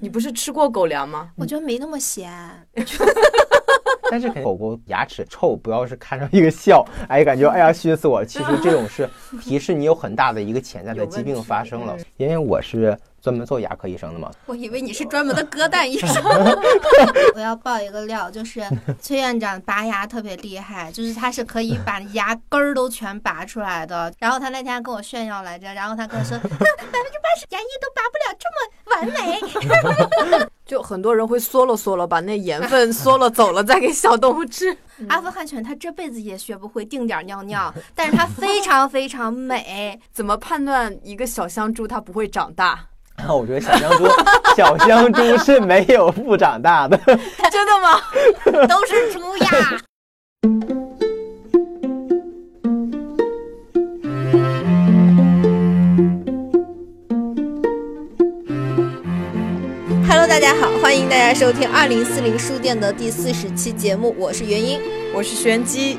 你不是吃过狗粮吗？我觉得没那么咸。但是狗狗牙齿臭，不要是看上一个笑，哎，感觉哎呀熏死我。其实这种是 提示你有很大的一个潜在的疾病发生了。因为我是专门做牙科医生的嘛。我以为你是专门的割蛋医生。我要爆一个料，就是崔院长拔牙特别厉害，就是他是可以把牙根儿都全拔出来的。然后他那天跟我炫耀来着，然后他跟我说，百分之八十牙医都拔不了这么完美。就很多人会缩了缩了，把那盐分缩了走了，再给小动物吃。阿富汗犬它这辈子也学不会定点尿尿，但是它非常非常美。怎么判断一个小香猪它不会长大？那 我觉得小香猪，小香猪是没有不长大的。真的吗？都是猪呀。大家好，欢迎大家收听二零四零书店的第四十期节目，我是元英，我是玄机。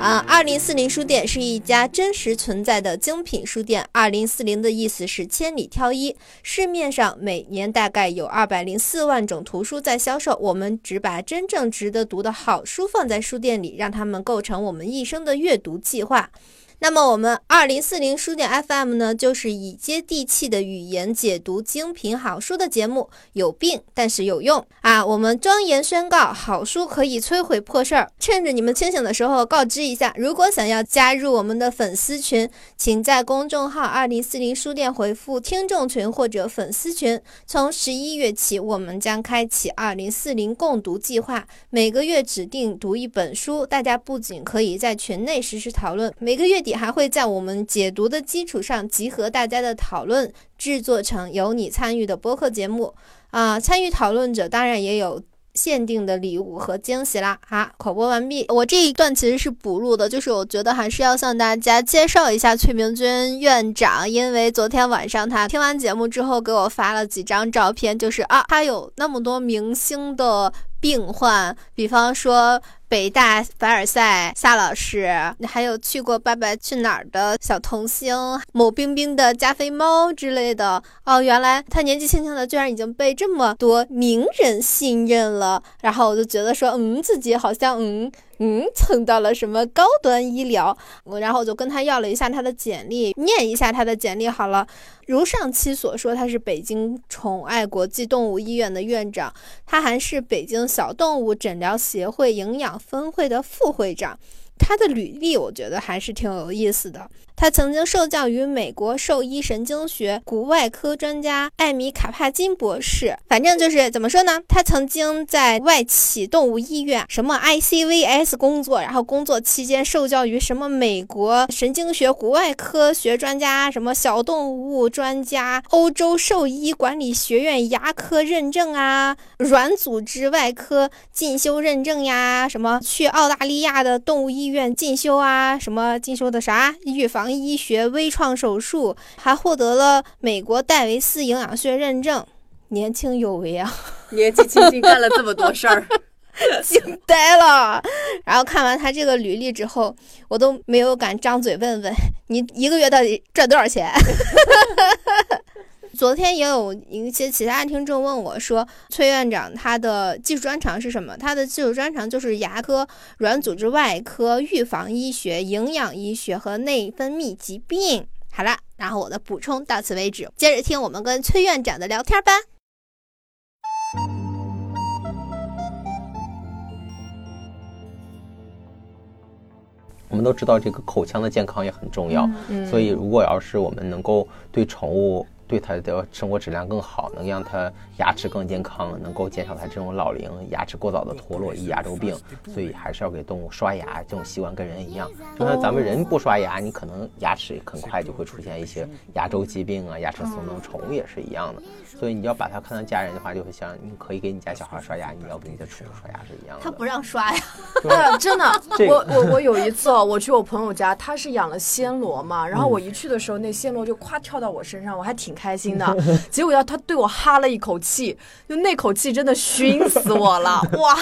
啊，二零四零书店是一家真实存在的精品书店。二零四零的意思是千里挑一，市面上每年大概有二百零四万种图书在销售，我们只把真正值得读的好书放在书店里，让他们构成我们一生的阅读计划。那么我们二零四零书店 FM 呢，就是以接地气的语言解读精品好书的节目。有病但是有用啊！我们庄严宣告，好书可以摧毁破事儿。趁着你们清醒的时候，告知一下，如果想要加入我们的粉丝群，请在公众号二零四零书店回复“听众群”或者“粉丝群”。从十一月起，我们将开启二零四零共读计划，每个月指定读一本书。大家不仅可以在群内实时讨论，每个月还会在我们解读的基础上集合大家的讨论，制作成由你参与的播客节目啊！参与讨论者当然也有限定的礼物和惊喜啦！啊，口播完毕。我这一段其实是补录的，就是我觉得还是要向大家介绍一下崔明军院长，因为昨天晚上他听完节目之后给我发了几张照片，就是啊，他有那么多明星的病患，比方说。北大凡尔赛夏老师，还有去过《爸爸去哪儿》的小童星某冰冰的加菲猫之类的哦，原来他年纪轻轻的居然已经被这么多名人信任了，然后我就觉得说，嗯，自己好像嗯。嗯，蹭到了什么高端医疗？我然后我就跟他要了一下他的简历，念一下他的简历好了。如上期所说，他是北京宠爱国际动物医院的院长，他还是北京小动物诊疗协会营养分会的副会长。他的履历我觉得还是挺有意思的。他曾经受教于美国兽医神经学骨外科专家艾米卡帕金博士。反正就是怎么说呢？他曾经在外企动物医院什么 ICVS 工作，然后工作期间受教于什么美国神经学骨外科学专家、什么小动物专家、欧洲兽医管理学院牙科认证啊、软组织外科进修认证呀，什么去澳大利亚的动物医院进修啊，什么进修的啥预防。医学微创手术，还获得了美国戴维斯营养学认证，年轻有为啊！年纪轻轻干了这么多事儿，惊呆了。然后看完他这个履历之后，我都没有敢张嘴问问你一个月到底赚多少钱。昨天也有一些其他听众问我说：“崔院长，他的技术专长是什么？”他的技术专长就是牙科、软组织外科、预防医学、营养医学和内分泌疾病。好了，然后我的补充到此为止，接着听我们跟崔院长的聊天吧。我们都知道，这个口腔的健康也很重要，所以如果要是我们能够对宠物。对他的生活质量更好，能让他牙齿更健康，能够减少它这种老龄牙齿过早的脱落、易牙周病。所以还是要给动物刷牙，这种习惯跟人一样。就像咱们人不刷牙，你可能牙齿很快就会出现一些牙周疾病啊、牙齿松动。宠物也是一样的。所以你要把它看成家人的话，就会像你可以给你家小孩刷牙，你要给你的宠物刷牙是一样的。他不让刷呀？对，真的。我我我有一次哦，我去我朋友家，他是养了暹罗嘛，然后我一去的时候，那暹罗就夸跳到我身上，我还挺开心的。结果要他对我哈了一口气，气就那口气真的熏死我了！哇，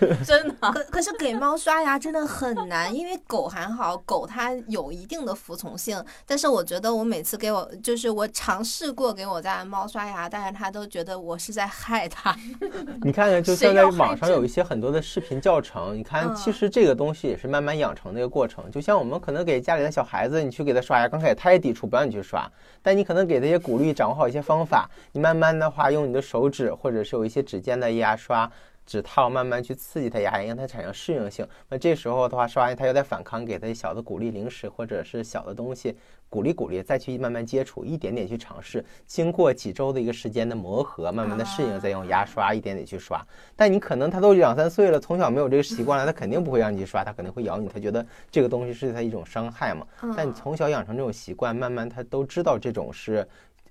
真的。可可是给猫刷牙真的很难，因为狗还好，狗它有一定的服从性。但是我觉得我每次给我，就是我尝试过给我家的猫刷牙，但是它都觉得我是在害它。你看看，就现在网上有一些很多的视频教程，你看，其实这个东西也是慢慢养成的一个过程。就像我们可能给家里的小孩子，你去给他刷牙，刚开始他也抵触，不让你去刷。但你可能给他一些鼓励，掌握好一些方法，你慢慢的话用你的手指，或者是有一些指尖的牙刷。指套慢慢去刺激它牙龈，让它产生适应性。那这时候的话，刷牙它有点反抗，给它小的鼓励零食或者是小的东西鼓励鼓励，再去慢慢接触，一点点去尝试。经过几周的一个时间的磨合，慢慢的适应，再用牙刷一点点去刷。但你可能它都两三岁了，从小没有这个习惯了，它肯定不会让你去刷，它肯定会咬你，它觉得这个东西是对它一种伤害嘛。但你从小养成这种习惯，慢慢它都知道这种是。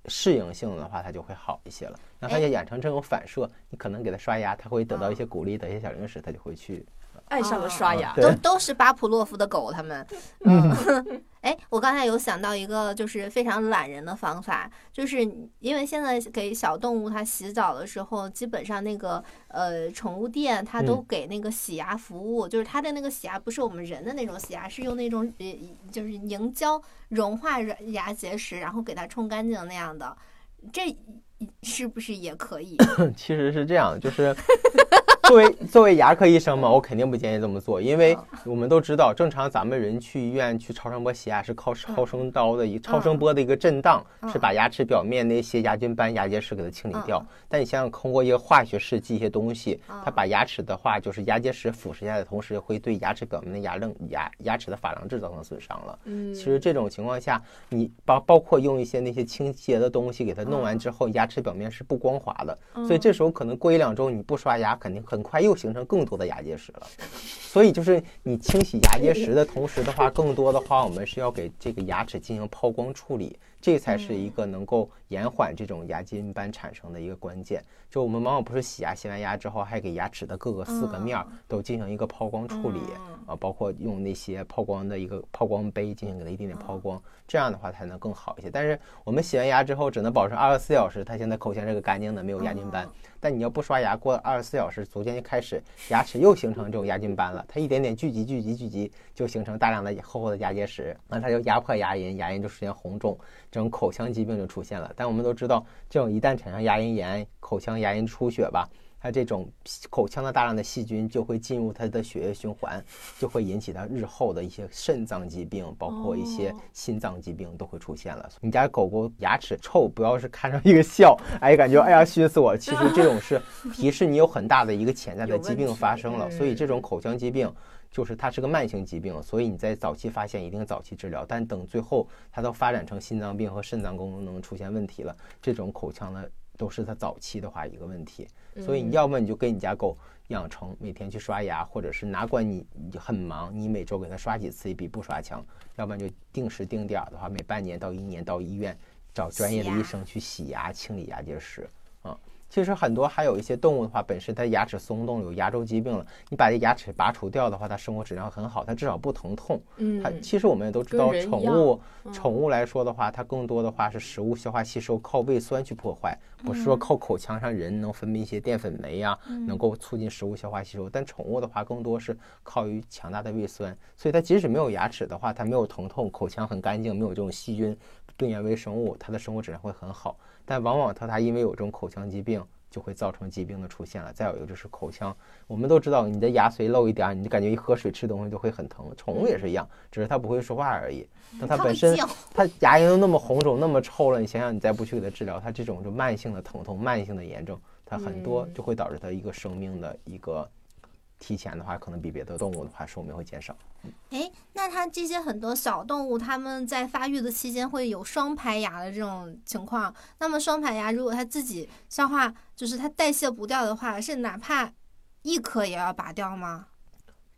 适应性的话，它就会好一些了。那它也养成这种反射，你可能给它刷牙，它会得到一些鼓励，得一些小零食，它就会去。爱上了刷牙，都都是巴甫洛夫的狗，他们。嗯，哎，我刚才有想到一个，就是非常懒人的方法，就是因为现在给小动物它洗澡的时候，基本上那个呃宠物店它都给那个洗牙服务，就是它的那个洗牙不是我们人的那种洗牙，是用那种呃就是凝胶融化牙结石，然后给它冲干净那样的，这是不是也可以？其实是这样，就是。作为作为牙科医生嘛，我肯定不建议这么做，因为我们都知道，正常咱们人去医院去超声波洗牙是靠超声刀的一超声波的一个震荡，是把牙齿表面那些牙菌斑、牙结石给它清理掉。但你想想，通过一个化学试剂一些东西，它把牙齿的话，就是牙结石腐蚀下的同时，会对牙齿表面的牙棱、牙牙齿的珐琅质造成损伤了。嗯，其实这种情况下，你包包括用一些那些清洁的东西给它弄完之后，牙齿表面是不光滑的，所以这时候可能过一两周你不刷牙，肯定很。快又形成更多的牙结石了，所以就是你清洗牙结石的同时的话，更多的话我们是要给这个牙齿进行抛光处理，这才是一个能够延缓这种牙菌斑产生的一个关键。就我们往往不是洗牙，洗完牙之后还给牙齿的各个四个面儿都进行一个抛光处理啊，包括用那些抛光的一个抛光杯进行给它一点点抛光，这样的话才能更好一些。但是我们洗完牙之后只能保证二十四小时，它现在口腔这个干净的，没有牙菌斑。但你要不刷牙，过二十四小时，逐渐就开始牙齿又形成这种牙菌斑了。它一点点聚集、聚集、聚集，就形成大量的厚厚的牙结石，那它就压迫牙龈，牙龈就出现红肿，这种口腔疾病就出现了。但我们都知道，这种一旦产生牙龈炎、口腔牙龈出血吧。它这种口腔的大量的细菌就会进入它的血液循环，就会引起它日后的一些肾脏疾病，包括一些心脏疾病都会出现了。你家狗狗牙齿臭，不要是看上一个笑，哎，感觉哎呀熏死我。其实这种是 提示你有很大的一个潜在的疾病发生了。所以这种口腔疾病就是它是个慢性疾病，所以你在早期发现一定早期治疗。但等最后它都发展成心脏病和肾脏功能出现问题了，这种口腔的都是它早期的话一个问题。所以你要么你就给你家狗养成每天去刷牙，或者是哪管你很忙，你每周给它刷几次也比不刷强。要不然就定时定点的话，每半年到一年到医院找专业的医生去洗牙清理牙结石。其实很多还有一些动物的话，本身它牙齿松动有牙周疾病了，你把这牙齿拔除掉的话，它生活质量很好，它至少不疼痛。嗯，它其实我们也都知道，宠物宠物来说的话，它更多的话是食物消化吸收靠胃酸去破坏，不是说靠口腔上人能分泌一些淀粉酶呀，能够促进食物消化吸收。但宠物的话，更多是靠于强大的胃酸，所以它即使没有牙齿的话，它没有疼痛，口腔很干净，没有这种细菌病原微生物，它的生活质量会很好。但往往它它因为有这种口腔疾病，就会造成疾病的出现了。再有一个就是口腔，我们都知道，你的牙髓漏一点，你就感觉一喝水吃东西就会很疼。宠物也是一样，只是它不会说话而已。那它本身它牙龈都那么红肿、那么臭了，你想想，你再不去给它治疗，它这种就慢性的疼痛、慢性的炎症，它很多就会导致它一个生命的一个。提前的话，可能比别的动物的话寿命会减少。哎，那它这些很多小动物，它们在发育的期间会有双排牙的这种情况。那么双排牙，如果它自己消化，就是它代谢不掉的话，是哪怕一颗也要拔掉吗？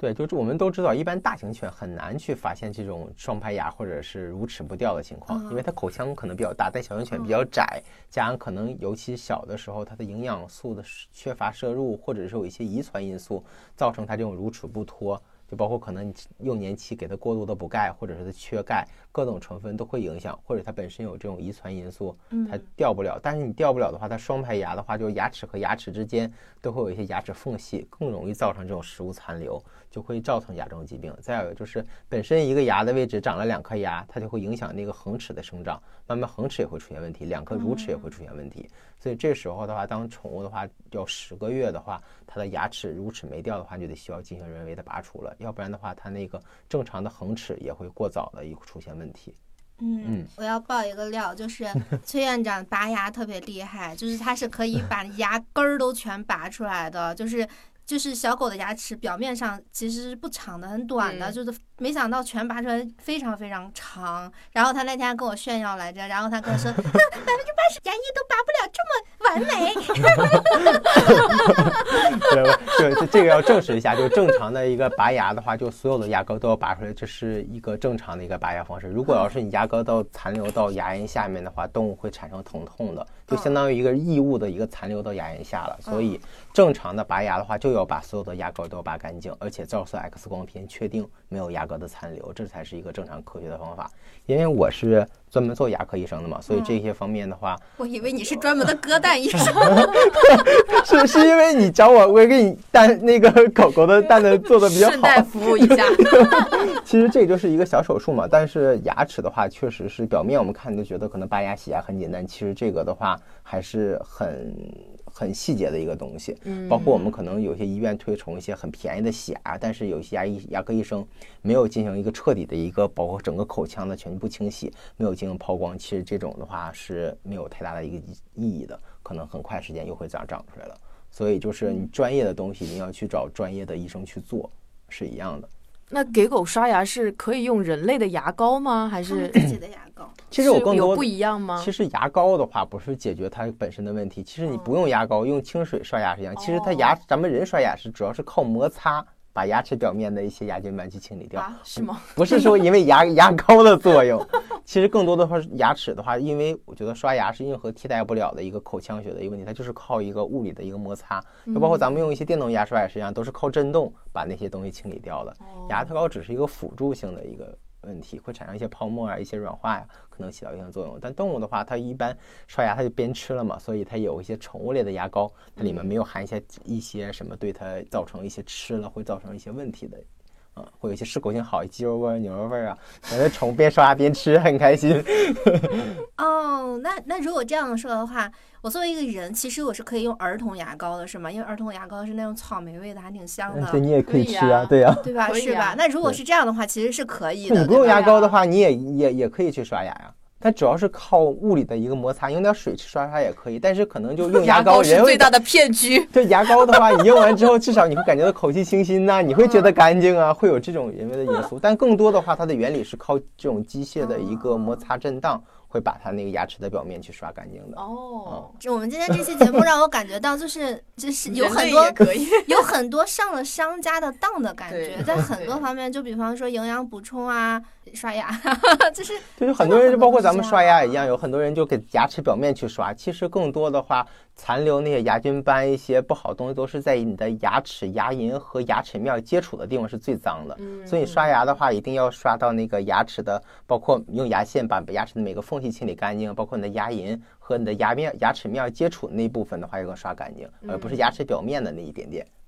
对，就是我们都知道，一般大型犬很难去发现这种双排牙或者是乳齿不掉的情况，因为它口腔可能比较大，但小型犬比较窄，加上可能尤其小的时候，它的营养素的缺乏摄入，或者是有一些遗传因素造成它这种乳齿不脱。就包括可能你幼年期给它过度的补钙，或者是它缺钙，各种成分都会影响，或者它本身有这种遗传因素，它掉不了。但是你掉不了的话，它双排牙的话，就是牙齿和牙齿之间都会有一些牙齿缝隙，更容易造成这种食物残留，就会造成牙周疾病。再有就是本身一个牙的位置长了两颗牙，它就会影响那个恒齿的生长，慢慢恒齿也会出现问题，两颗乳齿也会出现问题。所以这时候的话，当宠物的话要十个月的话，它的牙齿乳齿没掉的话，就得需要进行人为的拔除了，要不然的话，它那个正常的恒齿也会过早的一出现问题。嗯，我要爆一个料，就是 崔院长拔牙特别厉害，就是他是可以把牙根儿都全拔出来的，就是。就是小狗的牙齿表面上其实是不长的，很短的，就是没想到全拔出来非常非常长。然后他那天还跟我炫耀来着，然后他跟我说，百分之八十牙医都拔不了这么完美。对，就这个要证实一下，就正常的一个拔牙的话，就所有的牙膏都要拔出来，这是一个正常的一个拔牙方式。如果要是你牙膏到残留到牙龈下面的话，动物会产生疼痛的，就相当于一个异物的一个残留到牙龈下了。所以正常的拔牙的话，就要把所有的牙膏都拔干净，而且照射 X 光片确定没有牙膏的残留，这才是一个正常科学的方法。因为我是专门做牙科医生的嘛，所以这些方面的话，我以为你是专门的割蛋医生，是是因为你找我，我给你蛋那个狗狗的蛋的做的比较好，顺带服务一下。其实这就是一个小手术嘛，但是牙齿的话，确实是表面我们看就觉得可能拔牙洗牙很简单，其实这个的话还是很。很细节的一个东西，嗯，包括我们可能有些医院推崇一些很便宜的洗牙，但是有些牙医、牙科医生没有进行一个彻底的一个包括整个口腔的全部清洗，没有进行抛光，其实这种的话是没有太大的一个意义的，可能很快时间又会长长出来了。所以就是你专业的东西，你要去找专业的医生去做，是一样的。那给狗刷牙是可以用人类的牙膏吗？还是自己的牙膏？其实我更多不一样吗？其实牙膏的话不是解决它本身的问题，其实你不用牙膏，用清水刷牙是一样。其实它牙，咱们人刷牙是主要是靠摩擦。把牙齿表面的一些牙菌斑去清理掉，是吗？不是说因为牙 牙膏的作用，其实更多的话，牙齿的话，因为我觉得刷牙是任何替代不了的一个口腔学的一个问题，它就是靠一个物理的一个摩擦，就包括咱们用一些电动牙刷也是一样，都是靠震动把那些东西清理掉的。牙套膏只是一个辅助性的一个。问题会产生一些泡沫啊，一些软化呀，可能起到一定作用。但动物的话，它一般刷牙它就边吃了嘛，所以它有一些宠物类的牙膏，它里面没有含一些一些什么对它造成一些吃了会造成一些问题的。啊，会有一些适口性好，鸡肉味儿、牛肉味儿啊，感觉宠物边刷牙边吃，很开心。哦，那那如果这样说的话，我作为一个人，其实我是可以用儿童牙膏的，是吗？因为儿童牙膏是那种草莓味的，还挺香的。对，你也可以吃啊，对呀，对吧？是吧？那如果是这样的话，其实是可以的。你不用牙膏的话，你也也也可以去刷牙呀。它主要是靠物理的一个摩擦，用点水去刷刷也可以，但是可能就用牙膏是最大的骗局。对牙膏的话，你用完之后，至少你会感觉到口气清新呐，你会觉得干净啊，会有这种人为的因素。但更多的话，它的原理是靠这种机械的一个摩擦震荡。会把它那个牙齿的表面去刷干净的哦。就我们今天这期节目让我感觉到，就是就是有很多有很多上了商家的当的感觉，在很多方面，就比方说营养补充啊，刷牙，就是就是很多人就包括咱们刷牙一样，有很多人就给牙齿表面去刷，其实更多的话。残留那些牙菌斑，一些不好的东西都是在你的牙齿、牙龈和牙齿面接触的地方是最脏的。所以刷牙的话，一定要刷到那个牙齿的，包括用牙线把牙齿的每个缝隙清理干净，包括你的牙龈和你的牙面、牙齿面接触那部分的话，要刷干净，而不是牙齿表面的那一点点。嗯。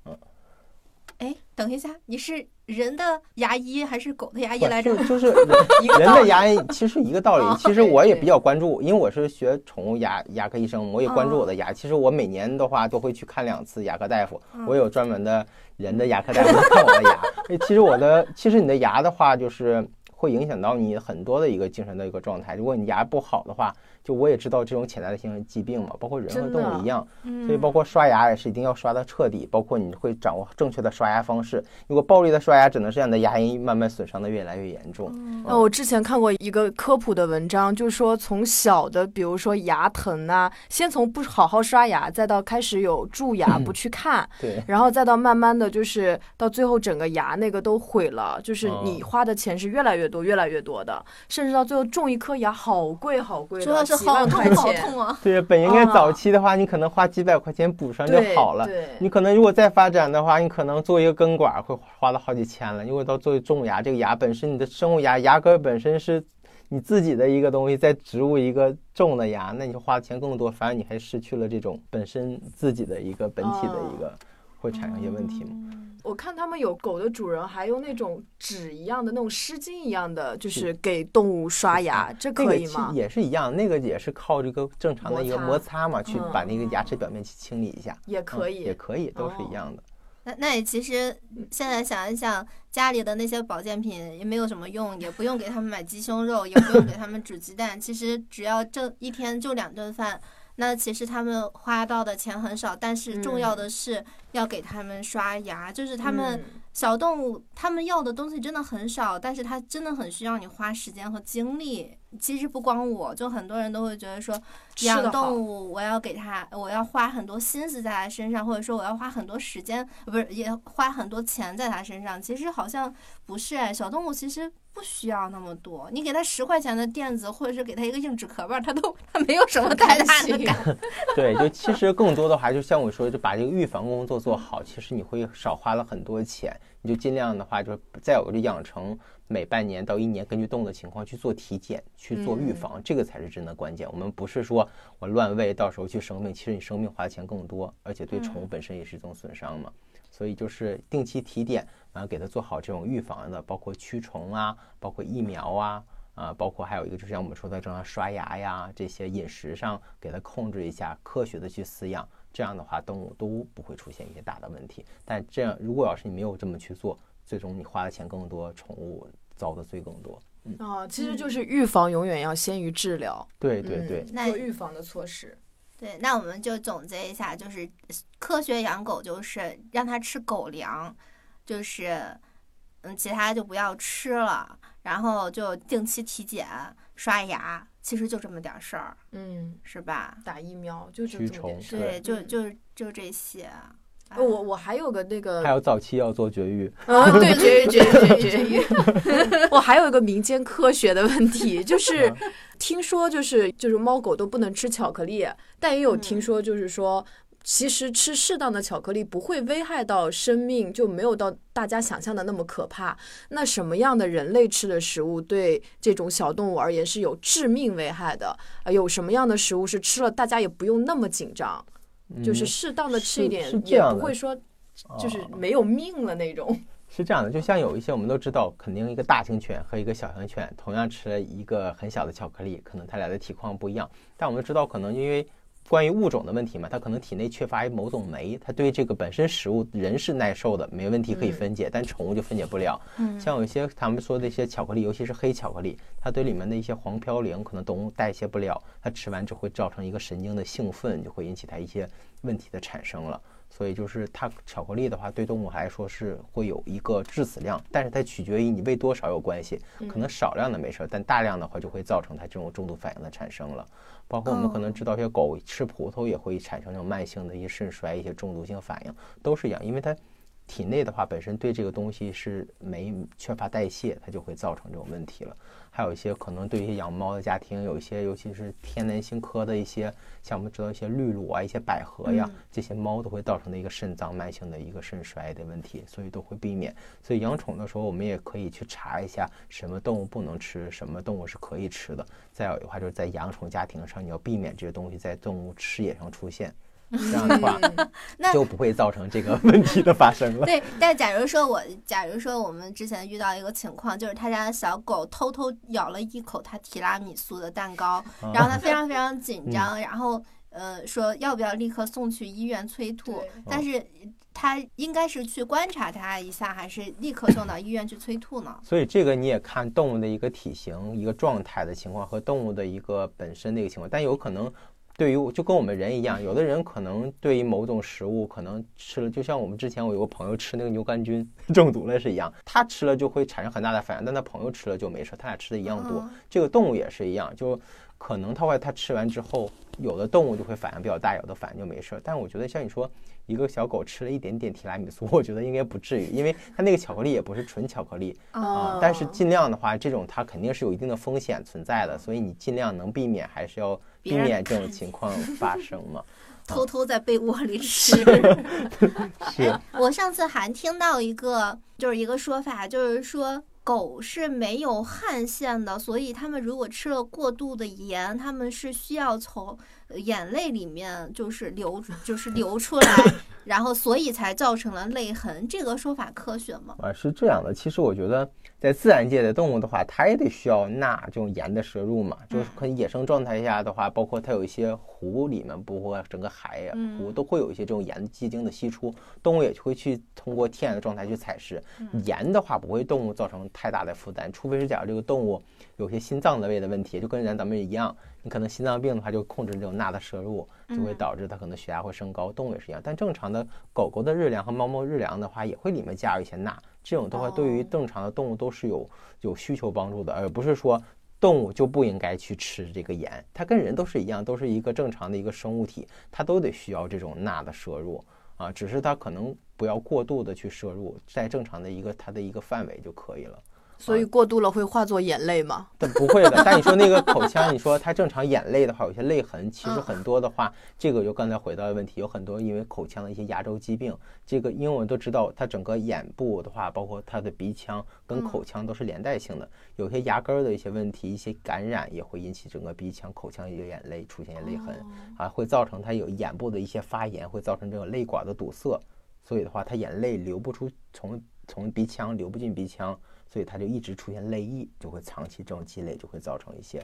哎，等一下，你是人的牙医还是狗的牙医来着？就是 人的牙医，其实一个道理。其实我也比较关注，因为我是学宠物牙牙科医生，我也关注我的牙。其实我每年的话都会去看两次牙科大夫，我有专门的人的牙科大夫看我的牙。其实我的，其实你的牙的话，就是会影响到你很多的一个精神的一个状态。如果你牙不好的话。就我也知道这种潜在的性疾病嘛，包括人和动物一样，所以包括刷牙也是一定要刷的彻底，包括你会掌握正确的刷牙方式。如果暴力的刷牙，只能是让你的牙龈慢慢损伤的越来越严重。那我之前看过一个科普的文章，就是说从小的，比如说牙疼啊，先从不好好刷牙，再到开始有蛀牙不去看，对，然后再到慢慢的就是到最后整个牙那个都毁了，就是你花的钱是越来越多越来越多的，甚至到最后种一颗牙好贵好贵。说到几万块好。痛啊！对，本应该早期的话，你可能花几百块钱补上就好了。对，你可能如果再发展的话，你可能做一个根管会花了好几千了。因为到做种牙，这个牙本身你的生物牙牙根本身是你自己的一个东西，再植入一个种的牙，那你就花的钱更多，反而你还失去了这种本身自己的一个本体的一个，会产生一些问题吗。我看他们有狗的主人还用那种纸一样的那种湿巾一样的，就是给动物刷牙，这可以吗？也是一样，那个也是靠这个正常的一个摩擦嘛，去把那个牙齿表面去清理一下，也可以，也可以，都是一样的。那那也其实现在想一想，家里的那些保健品也没有什么用，也不用给他们买鸡胸肉，也不用给他们煮鸡蛋，其实只要这一天就两顿饭。那其实他们花到的钱很少，但是重要的是要给他们刷牙，就是他们小动物，他们要的东西真的很少，但是它真的很需要你花时间和精力。其实不光我，就很多人都会觉得说，养动物我要给它，我要花很多心思在它身上，或者说我要花很多时间，不是也花很多钱在它身上。其实好像不是哎，小动物其实。不需要那么多，你给他十块钱的垫子，或者是给他一个硬纸壳吧，他都他没有什么太大的感。对，就其实更多的话，就像我说，就把这个预防工作做好，其实你会少花了很多钱。你就尽量的话，就是再有就养成每半年到一年，根据动物的情况去做体检，去做预防，这个才是真的关键。我们不是说我乱喂，到时候去生病，其实你生病花的钱更多，而且对宠物本身也是一种损伤嘛。所以就是定期体检，然后给它做好这种预防的，包括驱虫啊，包括疫苗啊，啊，包括还有一个就像我们说的，正常刷牙呀，这些饮食上给它控制一下，科学的去饲养，这样的话动物都不会出现一些大的问题。但这样如果要是你没有这么去做，最终你花的钱更多，宠物遭的罪更多。嗯啊，其实就是预防永远要先于治疗。对对对，做预防的措施。对，那我们就总结一下，就是科学养狗就是让它吃狗粮，就是嗯，其他就不要吃了，然后就定期体检、刷牙，其实就这么点事儿，嗯，是吧？打疫苗就这么点事，对，就就就这些。我我还有个那个，还有早期要做绝育，啊，对，绝育绝育绝育。我还有一个民间科学的问题，就 是听说就是就是猫狗都不能吃巧克力，但也有听说就是说，其实吃适当的巧克力不会危害到生命，就没有到大家想象的那么可怕。那什么样的人类吃的食物对这种小动物而言是有致命危害的？呃，有什么样的食物是吃了大家也不用那么紧张？就是适当的吃一点，也不会说就是没有命了那种。是这样的，就像有一些我们都知道，肯定一个大型犬和一个小型犬同样吃了一个很小的巧克力，可能它俩的体况不一样。但我们知道，可能因为关于物种的问题嘛，它可能体内缺乏某种酶，它对这个本身食物人是耐受的，没问题可以分解，但宠物就分解不了。像有一些他们说的一些巧克力，尤其是黑巧克力，它对里面的一些黄嘌呤可能动物代谢不了，它吃完之后会造成一个神经的兴奋，就会引起它一些问题的产生了。所以就是它巧克力的话，对动物来说是会有一个致死量，但是它取决于你喂多少有关系，可能少量的没事，但大量的话就会造成它这种中毒反应的产生了。包括我们可能知道，一些狗吃葡萄也会产生那种慢性的一些肾衰、一些中毒性反应，都是一样，因为它。体内的话，本身对这个东西是没缺乏代谢，它就会造成这种问题了。还有一些可能对于养猫的家庭，有一些尤其是天南星科的一些，像我们知道一些绿萝啊、一些百合呀，这些猫都会造成的一个肾脏慢性的一个肾衰的问题，所以都会避免。所以养宠的时候，我们也可以去查一下什么动物不能吃，什么动物是可以吃的。再有的话，就是在养宠家庭上，你要避免这些东西在动物吃野上出现。这样的话，就不会造成这个问题的发生了。对，但假如说我，假如说我们之前遇到一个情况，就是他家的小狗偷偷咬了一口他提拉米苏的蛋糕，然后他非常非常紧张，然后呃说要不要立刻送去医院催吐？但是他应该是去观察他一下，还是立刻送到医院去催吐呢？所以这个你也看动物的一个体型、一个状态的情况和动物的一个本身的一个情况，但有可能。对于就跟我们人一样，有的人可能对于某种食物可能吃了，就像我们之前我有个朋友吃那个牛肝菌 中毒了是一样，他吃了就会产生很大的反应，但他朋友吃了就没事，他俩吃的一样多。这个动物也是一样，就可能他会他吃完之后有的动物就会反应比较大，有的反应就没事儿。但我觉得像你说，一个小狗吃了一点点提拉米苏，我觉得应该不至于，因为它那个巧克力也不是纯巧克力啊。但是尽量的话，这种它肯定是有一定的风险存在的，所以你尽量能避免，还是要避免这种情况发生嘛。偷偷在被窝里吃。是。我上次还听到一个，就是一个说法，就是说。狗是没有汗腺的，所以它们如果吃了过度的盐，它们是需要从眼泪里面就是流，就是流出来。然后，所以才造成了泪痕，这个说法科学吗？啊，是这样的。其实我觉得，在自然界的动物的话，它也得需要钠这种盐的摄入嘛。就是可能野生状态下的话，包括它有一些湖里面，包括整个海呀湖都会有一些这种盐结晶的析出，动物也会去通过天然的状态去采食。盐的话不会动物造成太大的负担，除非是假如这个动物有些心脏的位的问题，就跟人咱们一样。你可能心脏病的话，就控制这种钠的摄入，就会导致它可能血压会升高。动物也是一样，但正常的狗狗的日粮和猫猫日粮的话，也会里面加入一些钠。这种的话，对于正常的动物都是有有需求帮助的，而不是说动物就不应该去吃这个盐。它跟人都是一样，都是一个正常的一个生物体，它都得需要这种钠的摄入啊，只是它可能不要过度的去摄入，在正常的一个它的一个范围就可以了。所以过度了会化作眼泪吗？但不会的。但你说那个口 腔，你说它正常眼泪的话，有些泪痕，其实很多的话，这个就刚才回到的问题，有很多因为口腔的一些牙周疾病。这个因为我们都知道，它整个眼部的话，包括它的鼻腔跟口腔都是连带性的，有些牙根儿的一些问题，一些感染也会引起整个鼻腔、口腔有眼泪出现泪痕啊，会造成它有眼部的一些发炎，会造成这个泪管的堵塞，所以的话，它眼泪流不出，从从鼻腔流不进鼻腔。所以它就一直出现泪液，就会长期这种积累，就会造成一些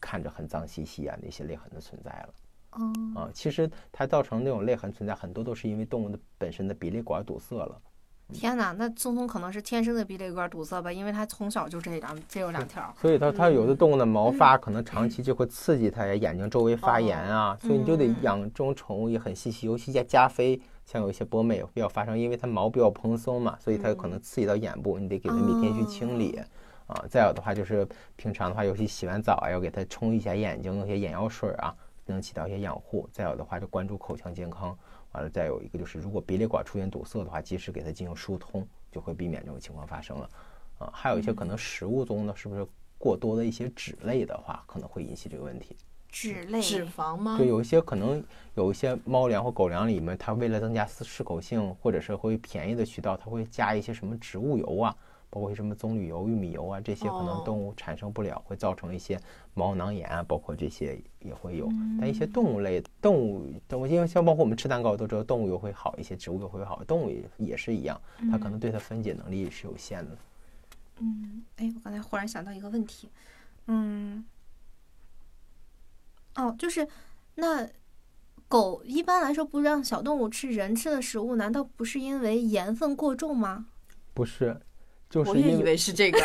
看着很脏兮兮啊那些泪痕的存在了。哦，啊，其实它造成那种泪痕存在，很多都是因为动物的本身的鼻泪管堵塞了。天哪，那聪聪可能是天生的鼻泪管堵塞吧？因为它从小就这两，这有两条。所以它它有的动物的毛发可能长期就会刺激它眼睛周围发炎啊，所以你就得养这种宠物也很细心，尤其加加菲。像有一些波美比较发生，因为它毛比较蓬松嘛，所以它可能刺激到眼部，你得给它每天去清理啊。再有的话就是平常的话，尤其洗完澡啊，要给它冲一下眼睛，用些眼药水啊，能起到一些养护。再有的话就关注口腔健康，完了再有一个就是，如果鼻泪管出现堵塞的话，及时给它进行疏通，就会避免这种情况发生了啊。还有一些可能食物中呢，是不是过多的一些脂类的话，可能会引起这个问题。脂类脂肪吗？对，有一些可能有一些猫粮或狗粮里面，它为了增加适适口性，或者是会便宜的渠道，它会加一些什么植物油啊，包括什么棕榈油、玉米油啊，这些可能动物产生不了，会造成一些毛囊炎啊，包括这些也会有。但一些动物类动物动物，因为像包括我们吃蛋糕都知道动物油会好一些，植物油会好，动物也也是一样，它可能对它分解能力是有限的。嗯，哎，我刚才忽然想到一个问题，嗯。哦，就是那狗一般来说不让小动物吃人吃的食物，难道不是因为盐分过重吗？不是，就是我也以为是这个。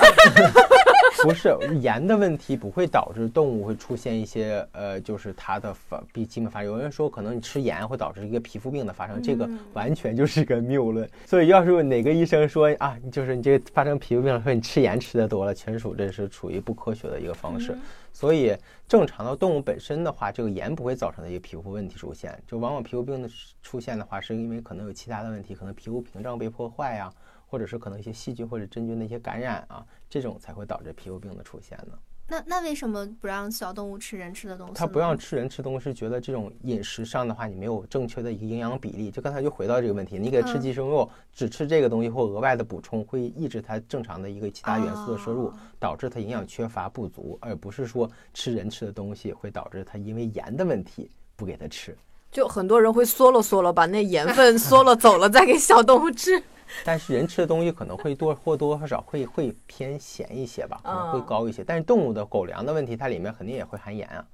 不是盐的问题不会导致动物会出现一些呃，就是它的发病基本发有人说可能你吃盐会导致一个皮肤病的发生，这个完全就是个谬论。所以要是哪个医生说啊，就是你这个发生皮肤病了，说你吃盐吃的多了，纯属这是处于不科学的一个方式。所以正常的动物本身的话，这个盐不会造成的一个皮肤问题出现。就往往皮肤病的出现的话，是因为可能有其他的问题，可能皮肤屏障被破坏呀。或者是可能一些细菌或者真菌的一些感染啊，这种才会导致皮肤病的出现呢。那那为什么不让小动物吃人吃的东西？它不让吃人吃东西，觉得这种饮食上的话，你没有正确的一个营养比例。就刚才就回到这个问题，你给它吃寄生肉，只吃这个东西或额外的补充，会抑制它正常的一个其他元素的摄入，导致它营养缺乏不足，而不是说吃人吃的东西会导致它因为盐的问题不给它吃。就很多人会缩了缩了，把那盐分 缩了走了，再给小动物吃。但是人吃的东西可能会多或多或少会会偏咸一些吧，可能会高一些。但是动物的狗粮的问题，它里面肯定也会含盐啊。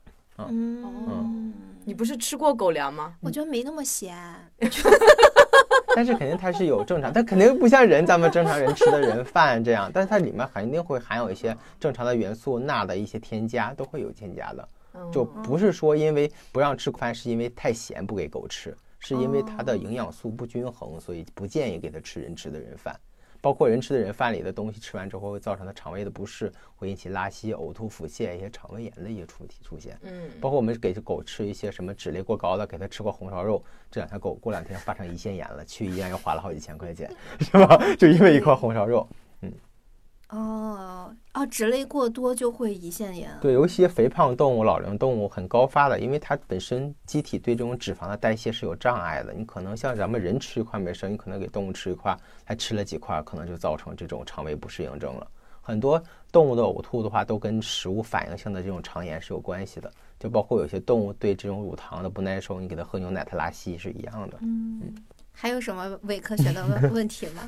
嗯嗯，你不是吃过狗粮吗？我觉得没那么咸。但是肯定它是有正常，它肯定不像人咱们正常人吃的人饭这样，但是它里面肯定会含有一些正常的元素钠的一些添加，都会有添加的。就不是说因为不让吃饭，是因为太咸不给狗吃。是因为它的营养素不均衡，所以不建议给它吃人吃的人饭。包括人吃的人饭里的东西吃完之后会造成它肠胃的不适，会引起拉稀、呕吐、腹泻一些肠胃炎的一些出题出现。嗯，包括我们给狗吃一些什么脂类过高的，给它吃过红烧肉，这两条狗过两天发成胰腺炎了，去医院又花了好几千块钱，是吧？就因为一块红烧肉。哦哦，脂类过多就会胰腺炎。对，有一些肥胖动物、老龄动物很高发的，因为它本身机体对这种脂肪的代谢是有障碍的。你可能像咱们人吃一块没事，你可能给动物吃一块，还吃了几块，可能就造成这种肠胃不适应症了。很多动物的呕吐的话，都跟食物反应性的这种肠炎是有关系的，就包括有些动物对这种乳糖的不耐受，你给它喝牛奶它拉稀是一样的。嗯。还有什么伪科学的问 问题吗？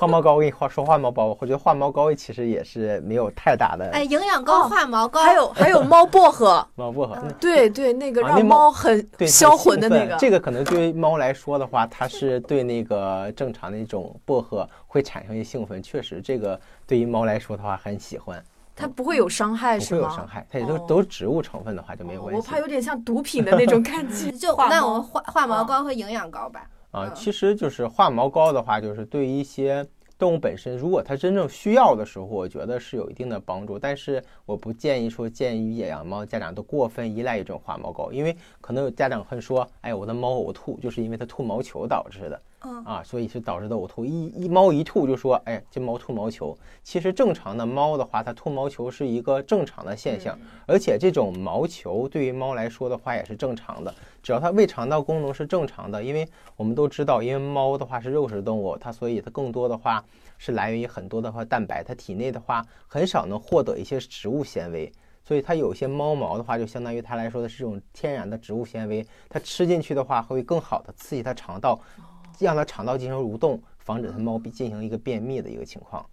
化毛膏，我跟你话说化毛膏，我觉得化毛膏其实也是没有太大的。哎，营养膏、化毛膏，还有还有猫薄荷，猫薄荷，对对，那个让猫很销魂的那个。这个可能对于猫来说的话，它是对那个正常的一种薄荷会产生一些兴奋，确实这个对于猫来说的话很喜欢。它不会有伤害是吗？不会有伤害，它也都都是植物成分的话就没有问题。我怕有点像毒品的那种 感觉。就那我们化化毛膏和营养膏吧。啊，其实就是化毛膏的话，就是对于一些动物本身，如果它真正需要的时候，我觉得是有一定的帮助。但是我不建议说，建议养猫家长都过分依赖一种化毛膏，因为可能有家长会说，哎，我的猫呕吐就是因为它吐毛球导致的。啊，所以是导致的呕吐。一一猫一吐就说，哎，这猫吐毛球。其实正常的猫的话，它吐毛球是一个正常的现象，而且这种毛球对于猫来说的话也是正常的。只要它胃肠道功能是正常的，因为我们都知道，因为猫的话是肉食动物，它所以它更多的话是来源于很多的话蛋白，它体内的话很少能获得一些植物纤维，所以它有些猫毛的话，就相当于它来说的是这种天然的植物纤维，它吃进去的话会更好的刺激它肠道。让它肠道进行蠕动，防止它猫进行一个便秘的一个情况。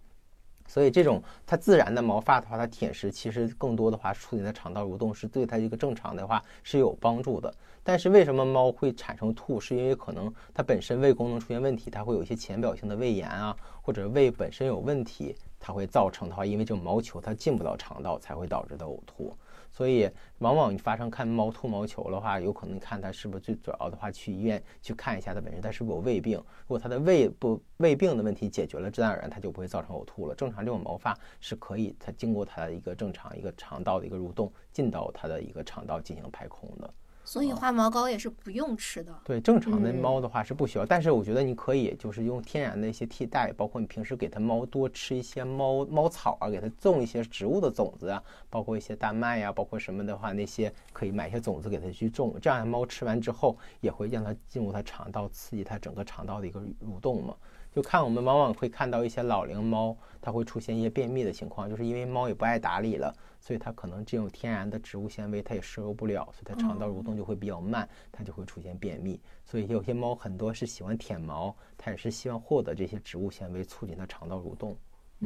所以这种它自然的毛发的话，它舔食其实更多的话促进它肠道蠕动，是对它一个正常的话是有帮助的。但是为什么猫会产生吐？是因为可能它本身胃功能出现问题，它会有一些浅表性的胃炎啊，或者胃本身有问题，它会造成的话，因为这种毛球它进不到肠道，才会导致的呕吐。所以，往往你发生看猫吐毛球的话，有可能看它是不是最主要的话，去医院去看一下它本身它是不是有胃病。如果它的胃不胃病的问题解决了，自然而然它就不会造成呕吐了。正常这种毛发是可以，它经过它的一个正常一个肠道的一个蠕动，进到它的一个肠道进行排空的。所以化毛膏也是不用吃的。对，正常的猫的话是不需要，但是我觉得你可以就是用天然的一些替代，包括你平时给它猫多吃一些猫猫草啊，给它种一些植物的种子啊，包括一些大麦呀，包括什么的话，那些可以买一些种子给它去种，这样猫吃完之后也会让它进入它肠道，刺激它整个肠道的一个蠕动嘛。就看我们往往会看到一些老龄猫，它会出现一些便秘的情况，就是因为猫也不爱打理了。所以它可能这种天然的植物纤维它也摄入不了，所以它肠道蠕动就会比较慢，它就会出现便秘。所以有些猫很多是喜欢舔毛，它也是希望获得这些植物纤维，促进它肠道蠕动。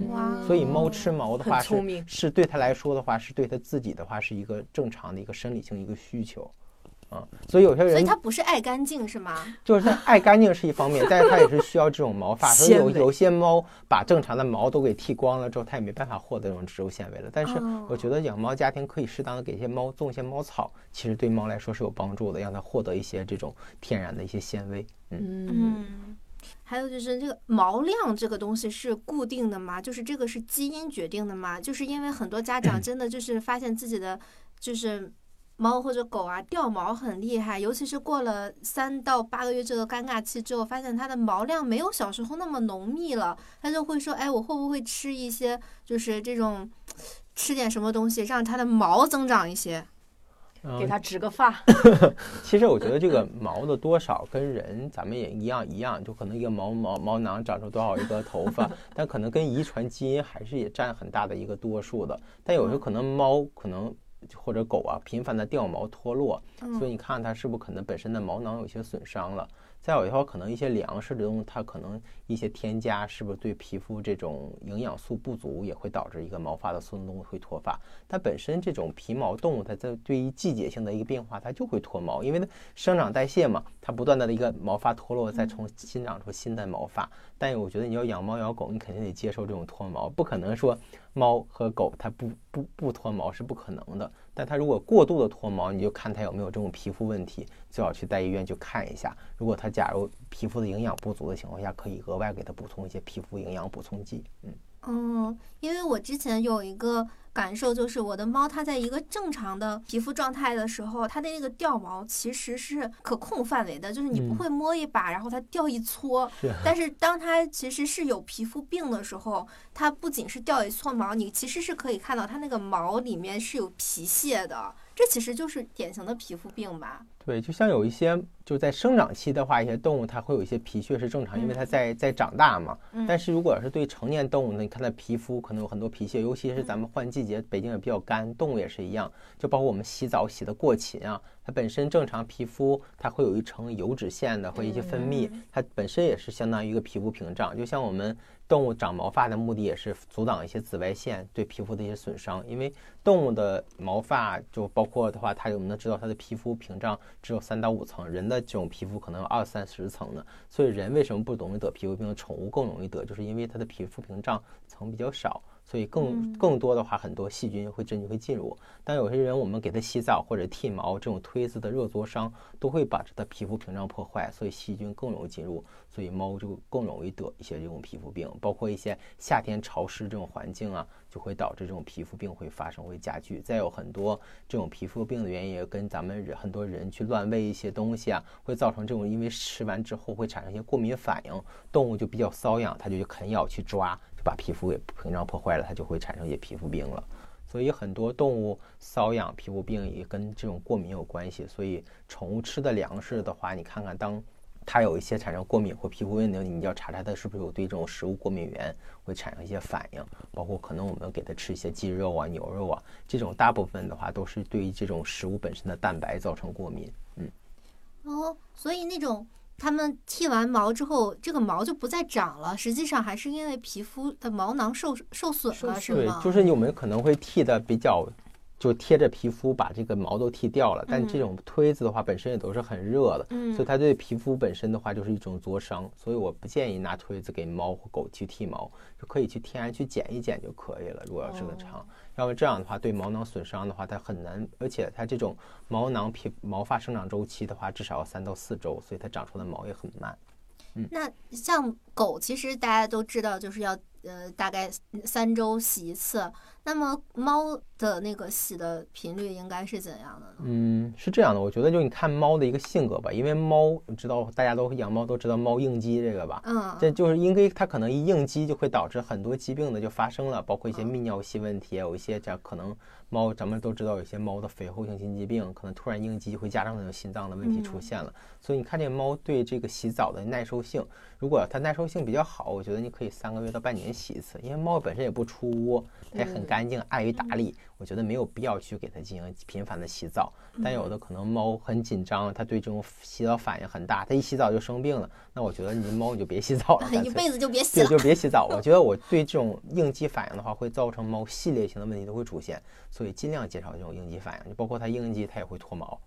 哇！所以猫吃毛的话是是对它来说的话，是对它自己的话是一个正常的一个生理性一个需求。啊，所以有些人，所以它不是爱干净是吗？就是它爱干净是一方面，但是它也是需要这种毛发。所以有有些猫把正常的毛都给剃光了之后，它也没办法获得这种植物纤维了。但是我觉得养猫家庭可以适当的给一些猫种一些猫草，其实对猫来说是有帮助的，让它获得一些这种天然的一些纤维。嗯嗯，还有就是这个毛量这个东西是固定的吗？就是这个是基因决定的吗？就是因为很多家长 真的就是发现自己的就是。猫或者狗啊，掉毛很厉害，尤其是过了三到八个月这个尴尬期之后，发现它的毛量没有小时候那么浓密了，它就会说：“哎，我会不会吃一些，就是这种，吃点什么东西，让它的毛增长一些，给它植个发。”其实我觉得这个毛的多少跟人咱们也一样一样，就可能一个毛毛毛囊长出多少一个头发，但可能跟遗传基因还是也占很大的一个多数的。但有时候可能猫可能。或者狗啊，频繁的掉毛脱落，所以你看它是不是可能本身的毛囊有些损伤了？再有的话，可能一些粮食的东西它可能一些添加，是不是对皮肤这种营养素不足，也会导致一个毛发的松动会脱发？它本身这种皮毛动物，它在对于季节性的一个变化，它就会脱毛，因为它生长代谢嘛，它不断的一个毛发脱落，再重新长出新的毛发。但我觉得你要养猫养狗，你肯定得接受这种脱毛，不可能说猫和狗它不不不脱毛是不可能的。但它如果过度的脱毛，你就看它有没有这种皮肤问题，最好去带医院去看一下。如果它假如皮肤的营养不足的情况下，可以额外给它补充一些皮肤营养补充剂。嗯。嗯，因为我之前有一个感受，就是我的猫它在一个正常的皮肤状态的时候，它的那个掉毛其实是可控范围的，就是你不会摸一把，然后它掉一撮。但是当它其实是有皮肤病的时候，它不仅是掉一撮毛，你其实是可以看到它那个毛里面是有皮屑的，这其实就是典型的皮肤病吧。对，就像有一些就在生长期的话，一些动物它会有一些皮屑是正常，因为它在在长大嘛。但是如果是对成年动物呢，你看它皮肤可能有很多皮屑，尤其是咱们换季节，北京也比较干，动物也是一样。就包括我们洗澡洗的过勤啊，它本身正常皮肤它会有一层油脂腺的或一些分泌，它本身也是相当于一个皮肤屏障。就像我们动物长毛发的目的也是阻挡一些紫外线对皮肤的一些损伤，因为动物的毛发就包括的话，它我们能知道它的皮肤屏障。只有三到五层，人的这种皮肤可能有二三十层呢。所以人为什么不容易得皮肤病，宠物更容易得，就是因为它的皮肤屏障层比较少。所以更更多的话，很多细菌会真菌会进入。但有些人我们给他洗澡或者剃毛，这种推子的热灼伤都会把它的皮肤屏障破坏，所以细菌更容易进入，所以猫就更容易得一些这种皮肤病。包括一些夏天潮湿这种环境啊，就会导致这种皮肤病会发生会加剧。再有很多这种皮肤病的原因，跟咱们人很多人去乱喂一些东西啊，会造成这种因为吃完之后会产生一些过敏反应，动物就比较瘙痒，它就去啃咬去抓。把皮肤给屏障破坏了，它就会产生一些皮肤病了。所以很多动物瘙痒、皮肤病也跟这种过敏有关系。所以宠物吃的粮食的话，你看看，当它有一些产生过敏或皮肤问题，你就要查查它是不是有对这种食物过敏源，会产生一些反应。包括可能我们给它吃一些鸡肉啊、牛肉啊，这种大部分的话都是对于这种食物本身的蛋白造成过敏。嗯。哦，所以那种。它们剃完毛之后，这个毛就不再长了。实际上还是因为皮肤的毛囊受受损了，是吗？对，就是你们可能会剃的比较。就贴着皮肤把这个毛都剃掉了，但这种推子的话本身也都是很热的，所以它对皮肤本身的话就是一种灼伤，所以我不建议拿推子给猫或狗去剃毛，就可以去天然去剪一剪就可以了。如果要时间长，要么这样的话对毛囊损伤的话它很难，而且它这种毛囊皮毛发生长周期的话至少要三到四周，所以它长出的毛也很慢。那像狗，其实大家都知道就是要。呃，大概三周洗一次。那么猫的那个洗的频率应该是怎样的呢？嗯，是这样的，我觉得就你看猫的一个性格吧，因为猫你知道，大家都养猫都知道猫应激这个吧？嗯，这就是因为它可能一应激就会导致很多疾病的就发生了，包括一些泌尿系问题，有一些这可能猫咱们都知道有些猫的肥厚性心肌病，可能突然应激会加重那种心脏的问题出现了。所以你看这猫对这个洗澡的耐受性，如果它耐受性比较好，我觉得你可以三个月到半年。洗一次，因为猫本身也不出窝，它也很干净，爱于打理。我觉得没有必要去给它进行频繁的洗澡。但有的可能猫很紧张，它对这种洗澡反应很大，它一洗澡就生病了。那我觉得你的猫你就别洗澡了，一辈子就别洗了，就别洗澡。我觉得我对这种应激反应的话，会造成猫系列性的问题都会出现，所以尽量减少这种应激反应。就包括它应激，它也会脱毛。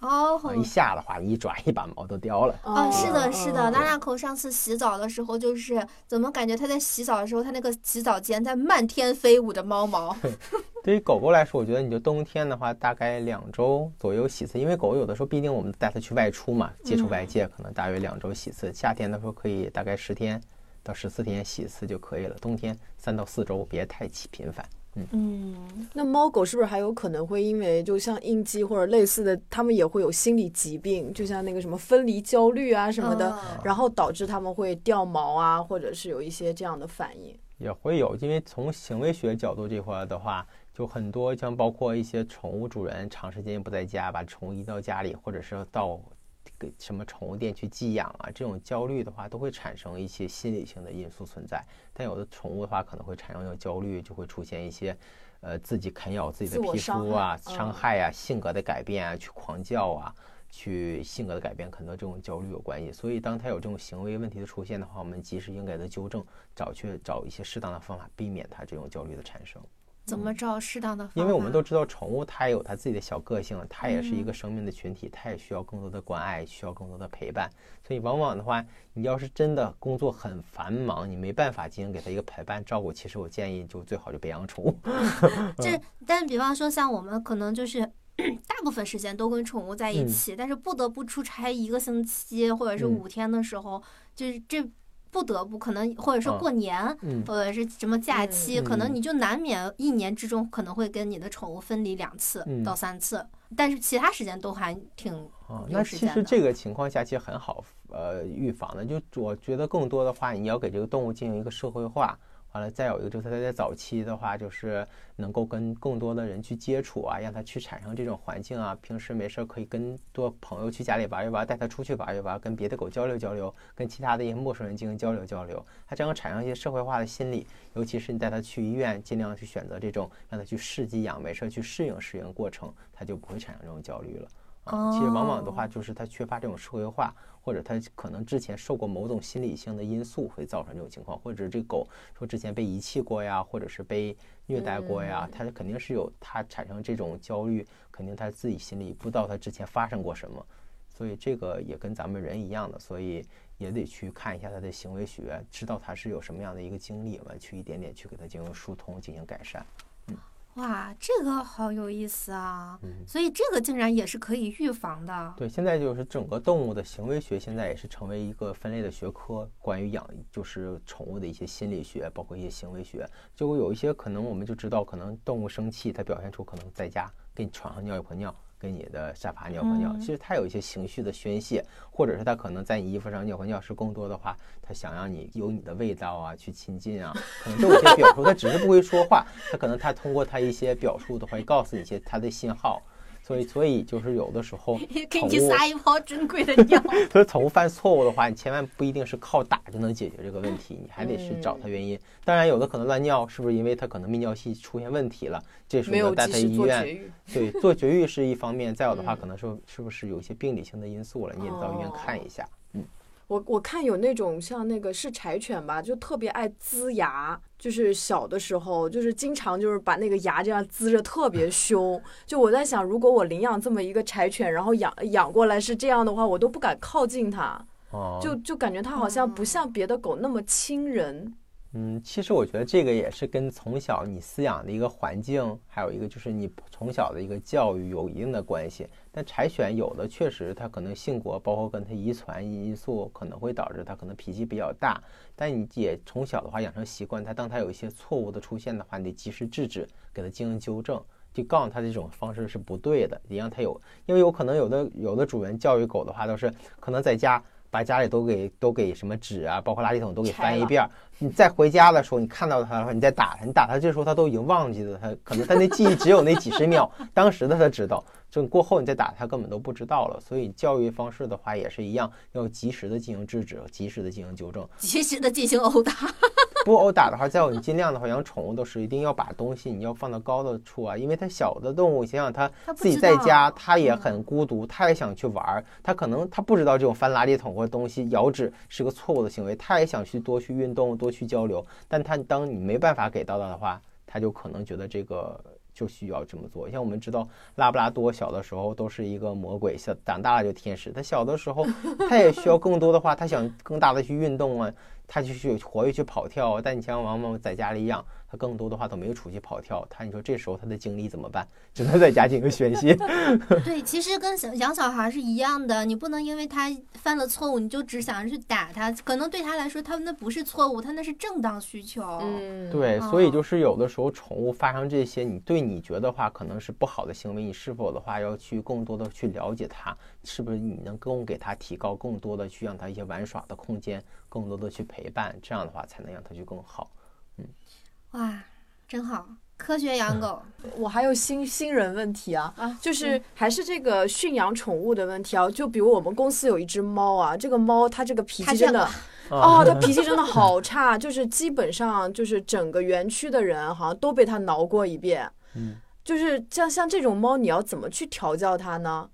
哦，一下的话，一抓一把毛都掉了。哦，是的，是的。拉拉口上次洗澡的时候，就是怎么感觉他在洗澡的时候，他那个洗澡间在漫天飞舞的猫毛。对于狗狗来说，我觉得你就冬天的话，大概两周左右洗一次，因为狗有的时候毕竟我们带它去外出嘛，接触外界，可能大约两周洗一次。夏天的时候可以大概十天到十四天洗一次就可以了。冬天三到四周，别太频繁。嗯，那猫狗是不是还有可能会因为就像应激或者类似的，它们也会有心理疾病，就像那个什么分离焦虑啊什么的，然后导致它们会掉毛啊，或者是有一些这样的反应，也会有。因为从行为学角度这块的话，就很多像包括一些宠物主人长时间不在家，把宠物移到家里，或者是到。给什么宠物店去寄养啊？这种焦虑的话，都会产生一些心理性的因素存在。但有的宠物的话，可能会产生有焦虑，就会出现一些，呃，自己啃咬自己的皮肤啊，伤害啊，性格的改变啊，去狂叫啊，去性格的改变，可能这种焦虑有关系。所以，当它有这种行为问题的出现的话，我们及时应该的纠正，找去找一些适当的方法，避免它这种焦虑的产生。怎么找适当的方法？因为我们都知道，宠物它也有它自己的小个性，它也是一个生命的群体，它也需要更多的关爱，需要更多的陪伴。所以往往的话，你要是真的工作很繁忙，你没办法进行给它一个陪伴照顾，其实我建议就最好就别养宠物。这，但比方说像我们可能就是 大部分时间都跟宠物在一起，但是不得不出差一个星期或者是五天的时候，就是这。不得不可能，或者说过年，或者是什么假期，可能你就难免一年之中可能会跟你的宠物分离两次到三次，但是其他时间都还挺哦。那其实这个情况下其实很好呃预防的，就我觉得更多的话，你要给这个动物进行一个社会化。完了，再有一个就是它在早期的话，就是能够跟更多的人去接触啊，让它去产生这种环境啊。平时没事可以跟多朋友去家里玩一玩，带它出去玩一玩，跟别的狗交流交流，跟其他的一些陌生人进行交流交流。它这样产生一些社会化的心理，尤其是你带它去医院，尽量去选择这种让它去试剂养，没事去适应适应过程，它就不会产生这种焦虑了。啊，其实往往的话就是它缺乏这种社会化。或者它可能之前受过某种心理性的因素，会造成这种情况，或者这狗说之前被遗弃过呀，或者是被虐待过呀，它肯定是有它产生这种焦虑，肯定它自己心里不知道它之前发生过什么，所以这个也跟咱们人一样的，所以也得去看一下它的行为学，知道它是有什么样的一个经历，完去一点点去给它进行疏通，进行改善。哇，这个好有意思啊！所以这个竟然也是可以预防的。对，现在就是整个动物的行为学，现在也是成为一个分类的学科，关于养就是宠物的一些心理学，包括一些行为学。就会有一些可能，我们就知道，可能动物生气，它表现出可能在家给你床上尿一泡尿。跟你的沙发尿和尿，其实他有一些情绪的宣泄，或者是他可能在你衣服上尿和尿是更多的话，他想让你有你的味道啊，去亲近啊，可能都有些表述，他只是不会说话，他可能他通过他一些表述的话，告诉你一些他的信号。所以，所以就是有的时候，给你撒一泡珍贵的尿。所以，宠物犯错误的话，你千万不一定是靠打就能解决这个问题，你还得是找它原因。当然，有的可能乱尿，是不是因为它可能泌尿系出现问题了？这时候要带它医院。对，做绝育是一方面，再有的话，可能说是不是有一些病理性的因素了？你也到医院看一下。我我看有那种像那个是柴犬吧，就特别爱呲牙，就是小的时候就是经常就是把那个牙这样呲着，特别凶。就我在想，如果我领养这么一个柴犬，然后养养过来是这样的话，我都不敢靠近它。哦，就就感觉它好像不像别的狗那么亲人。嗯，其实我觉得这个也是跟从小你饲养的一个环境，还有一个就是你从小的一个教育有一定的关系。但柴犬有的确实它可能性格，包括跟它遗传因素，可能会导致它可能脾气比较大。但你也从小的话养成习惯，它当它有一些错误的出现的话，你得及时制止，给它进行纠正，就告诉它这种方式是不对的，你让它有，因为有可能有的有的主人教育狗的话，都是可能在家。把家里都给都给什么纸啊，包括垃圾桶都给翻一遍。你再回家的时候，你看到他的话，你再打他，你打他这时候他都已经忘记了，他可能他那记忆只有那几十秒，当时的他知道。就过后你再打他，根本都不知道了。所以教育方式的话也是一样，要及时的进行制止，及时的进行纠正，及时的进行殴打。不殴打的话，在我们尽量的话养宠物都是一定要把东西你要放到高的处啊，因为它小的动物，想想它自己在家，它也很孤独，它也想去玩儿，它可能它不知道这种翻垃圾桶或者东西咬纸是个错误的行为，它也想去多去运动，多去交流，但它当你没办法给到它的话，它就可能觉得这个。就需要这么做。像我们知道，拉布拉多小的时候都是一个魔鬼，小长大了就天使。它小的时候，它也需要更多的话，它想更大的去运动啊，它就去活跃去跑跳。但你像往往在家里养。他更多的话都没有出去跑跳，他你说这时候他的精力怎么办？只能在家进行宣泄。对，其实跟养小孩是一样的，你不能因为他犯了错误，你就只想着去打他。可能对他来说，他那不是错误，他那是正当需求。嗯，对，所以就是有的时候宠物发生这些，你对你觉得话可能是不好的行为，你是否的话要去更多的去了解它，是不是你能更给他提高更多的去让他一些玩耍的空间，更多的去陪伴，这样的话才能让他去更好。哇，真好！科学养狗，我还有新新人问题啊，啊，就是还是这个驯养宠物的问题啊。就比如我们公司有一只猫啊，这个猫它这个脾气真的，哦，它脾气真的好差，就是基本上就是整个园区的人好像都被它挠过一遍。嗯，就是像像这种猫，你要怎么去调教它呢？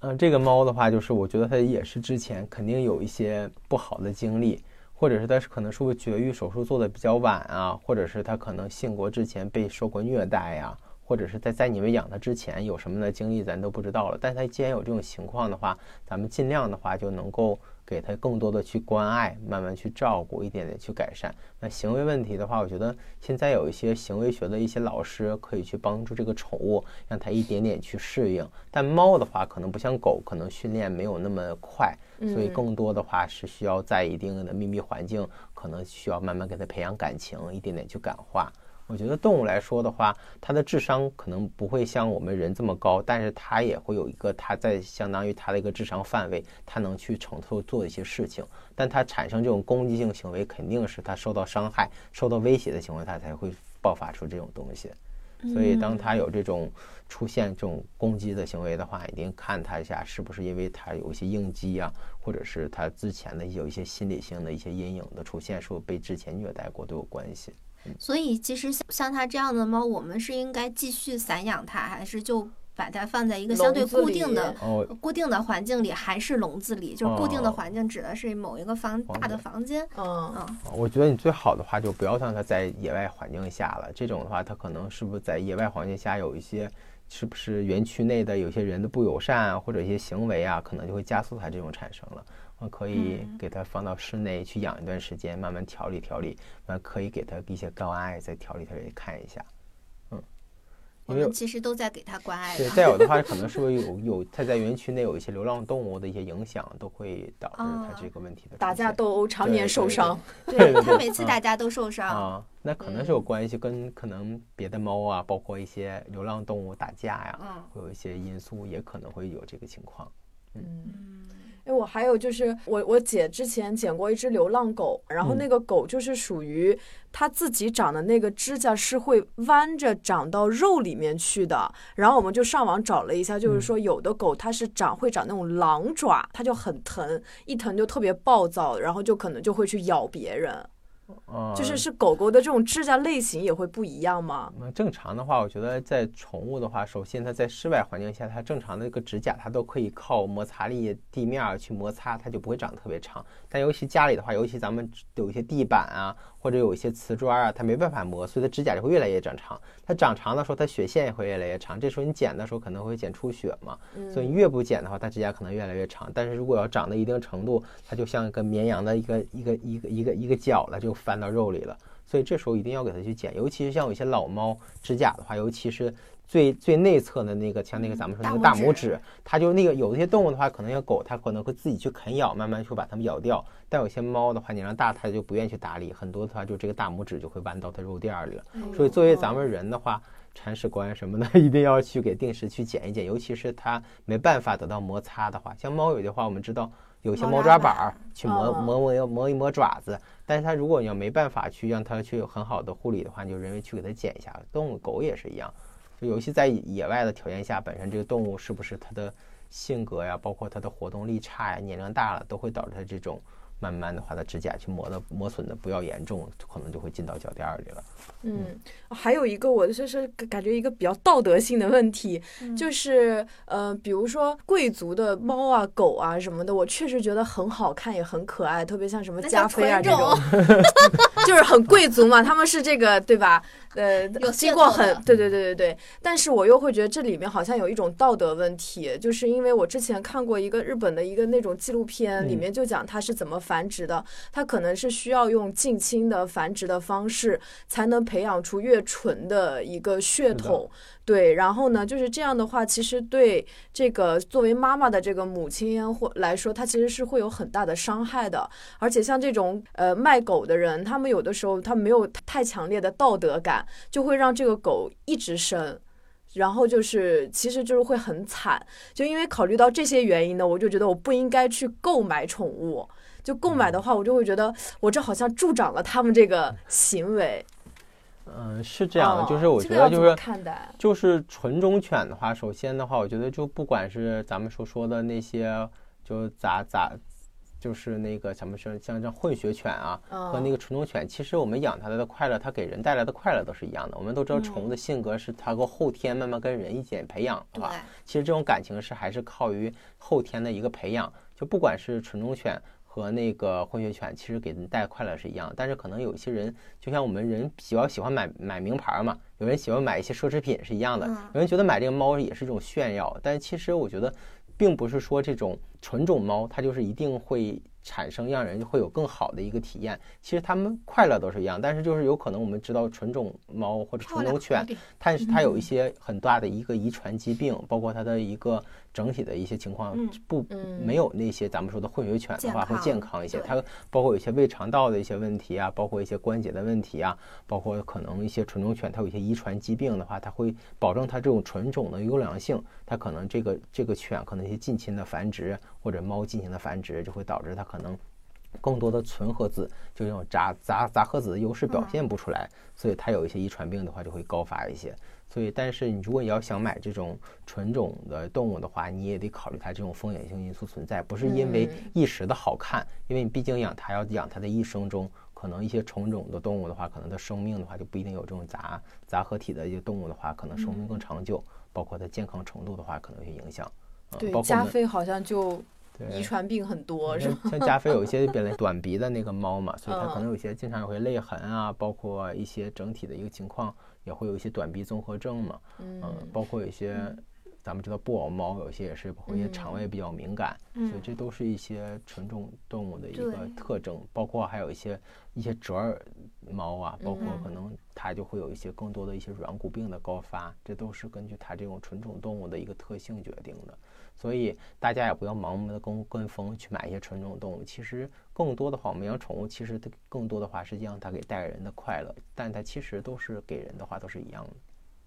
嗯，这个猫的话，就是我觉得它也是之前肯定有一些不好的经历。或者是它可能是不是绝育手术做的比较晚啊，或者是它可能性国之前被受过虐待呀。或者是在在你们养它之前有什么的经历，咱都不知道了。但它既然有这种情况的话，咱们尽量的话就能够给他更多的去关爱，慢慢去照顾，一点点去改善。那行为问题的话，我觉得现在有一些行为学的一些老师可以去帮助这个宠物，让它一点点去适应。但猫的话，可能不像狗，可能训练没有那么快，所以更多的话是需要在一定的秘密环境，可能需要慢慢给它培养感情，一点点去感化。我觉得动物来说的话，它的智商可能不会像我们人这么高，但是它也会有一个它在相当于它的一个智商范围，它能去承受做一些事情。但它产生这种攻击性行为，肯定是它受到伤害、受到威胁的情况，它才会爆发出这种东西。所以，当它有这种出现这种攻击的行为的话，一定看它一下是不是因为它有一些应激啊，或者是它之前的有一些心理性的一些阴影的出现，是被之前虐待过都有关系。所以，其实像像它这样的猫，我们是应该继续散养它，还是就把它放在一个相对固定的、固定的环境里，还是笼子里？就是固定的环境指的是某一个房大的房间。嗯嗯。我觉得你最好的话就不要让它在野外环境下了。这种的话，它可能是不是在野外环境下有一些，是不是园区内的有些人的不友善啊，或者一些行为啊，可能就会加速它这种产生了。可以给它放到室内去养一段时间，慢慢调理调理。那可以给它一些关爱，再调理调理看一下。嗯，我们其实都在给它关爱。对，再有的 话，可能是不是有有它在园区内有一些流浪动物的一些影响，都会导致它这个问题的打架斗殴，常年受伤。对，它每次打架都受伤啊。那可能是有关系，跟可能别的猫啊，包括一些流浪动物打架呀，会有一些因素，也可能会有这个情况。嗯。哎，我还有就是我我姐之前捡过一只流浪狗，然后那个狗就是属于它自己长的那个指甲是会弯着长到肉里面去的，然后我们就上网找了一下，就是说有的狗它是长会长那种狼爪，它就很疼，一疼就特别暴躁，然后就可能就会去咬别人。就是是狗狗的这种指甲类型也会不一样吗？那正常的话，我觉得在宠物的话，首先它在室外环境下，它正常的一个指甲，它都可以靠摩擦力地面去摩擦，它就不会长得特别长。但尤其家里的话，尤其咱们有一些地板啊。或者有一些瓷砖啊，它没办法磨，所以它指甲就会越来越长长。它长长的时候，它血线也会越来越长。这时候你剪的时候可能会剪出血嘛，所以你越不剪的话，它指甲可能越来越长。但是如果要长到一定程度，它就像一个绵羊的一个一个一个一个一个角了，就翻到肉里了。所以这时候一定要给它去剪，尤其是像有一些老猫指甲的话，尤其是。最最内侧的那个，像那个咱们说那个大拇指，它就那个有一些动物的话，可能像狗，它可能会自己去啃咬，慢慢去把它们咬掉。但有些猫的话，你让大它就不愿意去打理，很多的话就这个大拇指就会弯到它肉垫里了。所以作为咱们人的话，铲屎官什么的，一定要去给定时去剪一剪。尤其是它没办法得到摩擦的话，像猫有的话，我们知道有些猫抓板儿去磨磨磨磨一磨爪子，但是它如果你要没办法去让它去很好的护理的话，你就人为去给它剪一下。动物狗也是一样。尤其在野外的条件下，本身这个动物是不是它的性格呀，包括它的活动力差呀，年龄大了，都会导致它这种。慢慢的话，它指甲去磨的磨损的不要严重，可能就会进到脚垫里了。嗯，还有一个我就是感觉一个比较道德性的问题，就是呃，比如说贵族的猫啊、狗啊什么的，我确实觉得很好看，也很可爱，特别像什么加菲啊这种，就是很贵族嘛，他们是这个对吧？呃，经过很对对对对对，但是我又会觉得这里面好像有一种道德问题，就是因为我之前看过一个日本的一个那种纪录片，里面就讲它是怎么。繁殖的，它可能是需要用近亲的繁殖的方式，才能培养出越纯的一个血统。对，然后呢，就是这样的话，其实对这个作为妈妈的这个母亲或来说，它其实是会有很大的伤害的。而且像这种呃卖狗的人，他们有的时候他没有太强烈的道德感，就会让这个狗一直生，然后就是其实就是会很惨。就因为考虑到这些原因呢，我就觉得我不应该去购买宠物。就购买的话，我就会觉得我这好像助长了他们这个行为。嗯，是这样的，就是我觉得就是就是纯种犬的话，首先的话，我觉得就不管是咱们所说的那些，就咋咋，就是那个咱们说像像混血犬啊，和那个纯种犬，其实我们养它的快乐，它给人带来的快乐都是一样的。我们都知道，宠物的性格是它够后天慢慢跟人一起培养的话，其实这种感情是还是靠于后天的一个培养。就不管是纯种犬。和那个混血犬其实给人带快乐是一样，但是可能有些人，就像我们人比较喜欢买买名牌嘛，有人喜欢买一些奢侈品是一样的，有人觉得买这个猫也是一种炫耀，但其实我觉得，并不是说这种纯种猫它就是一定会。产生让人会有更好的一个体验。其实它们快乐都是一样，但是就是有可能我们知道纯种猫或者纯种犬，它是它有一些很大的一个遗传疾病，包括它的一个整体的一些情况不没有那些咱们说的混血犬的话会健康一些。它包括有一些胃肠道的一些问题啊，包括一些关节的问题啊，包括可能一些纯种犬它有一些遗传疾病的话，它会保证它这种纯种的优良性。它可能这个这个犬可能一些近亲的繁殖或者猫进行的繁殖，就会导致它。可能更多的纯合子，就这种杂杂杂合子的优势表现不出来，所以它有一些遗传病的话就会高发一些。所以，但是你如果你要想买这种纯种的动物的话，你也得考虑它这种风险性因素存在，不是因为一时的好看，因为你毕竟养它要养它的一生中，可能一些纯种的动物的话，可能它生命的话就不一定有这种杂杂合体的一些动物的话，可能生命更长久，包括它健康程度的话，可能有些影响。对，加菲好像就。遗传病很多是像加菲有一些本来 短鼻的那个猫嘛，所以它可能有些经常也会泪痕啊，包括一些整体的一个情况也会有一些短鼻综合症嘛，嗯，包括有些咱们知道布偶猫有些也是会些肠胃比较敏感，所以这都是一些纯种动物的一个特征，包括还有一些一些折耳猫啊，包括可能它就会有一些更多的一些软骨病的高发，这都是根据它这种纯种动物的一个特性决定的。所以大家也不要盲目的跟跟风去买一些纯种动物。其实更多的话，我们养宠物，其实它更多的话，实际上它给带给人的快乐，但它其实都是给人的话都是一样的。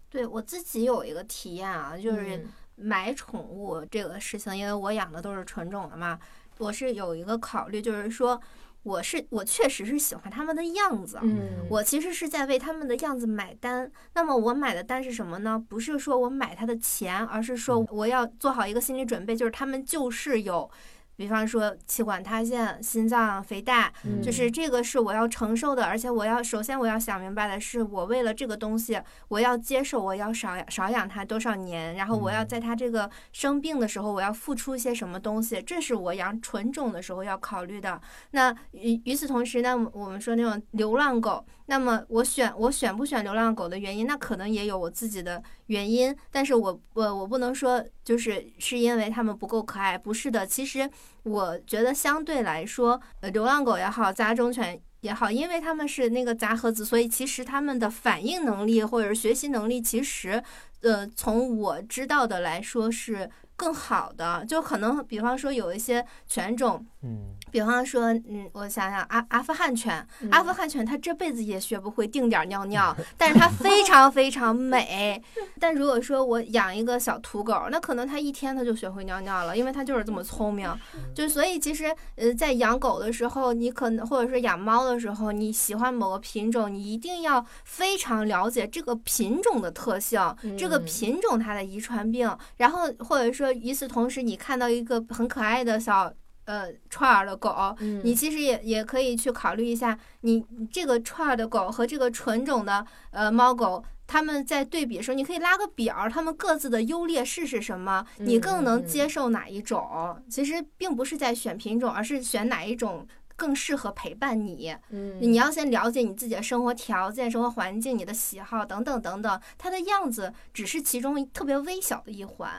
对我自己有一个体验啊，就是买宠物这个事情，因为我养的都是纯种的嘛，我是有一个考虑，就是说。我是我确实是喜欢他们的样子，嗯，我其实是在为他们的样子买单。那么我买的单是什么呢？不是说我买他的钱，而是说我要做好一个心理准备，就是他们就是有。比方说气管塌陷、心脏肥大，就是这个是我要承受的，而且我要首先我要想明白的是，我为了这个东西，我要接受我要少少养它多少年，然后我要在它这个生病的时候，我要付出一些什么东西，这是我养纯种的时候要考虑的。那与与此同时呢，我们说那种流浪狗。那么我选我选不选流浪狗的原因，那可能也有我自己的原因，但是我我我不能说就是是因为它们不够可爱，不是的。其实我觉得相对来说，呃，流浪狗也好，杂种犬也好，因为它们是那个杂合子，所以其实它们的反应能力或者是学习能力，其实，呃，从我知道的来说是。更好的，就可能，比方说有一些犬种，嗯，比方说，嗯，我想想，阿阿富汗犬，阿富汗犬它这辈子也学不会定点尿尿，但是它非常非常美。但如果说我养一个小土狗，那可能它一天它就学会尿尿了，因为它就是这么聪明。就所以其实，呃，在养狗的时候，你可能或者说养猫的时候，你喜欢某个品种，你一定要非常了解这个品种的特性，这个品种它的遗传病，然后或者说。与此同时，你看到一个很可爱的小呃串儿的狗，你其实也也可以去考虑一下，你这个串儿的狗和这个纯种的呃猫狗，它们在对比的时候，你可以拉个表，它们各自的优劣势是什么？你更能接受哪一种？其实并不是在选品种，而是选哪一种更适合陪伴你。嗯，你要先了解你自己的生活条件、生活环境、你的喜好等等等等，它的样子只是其中特别微小的一环。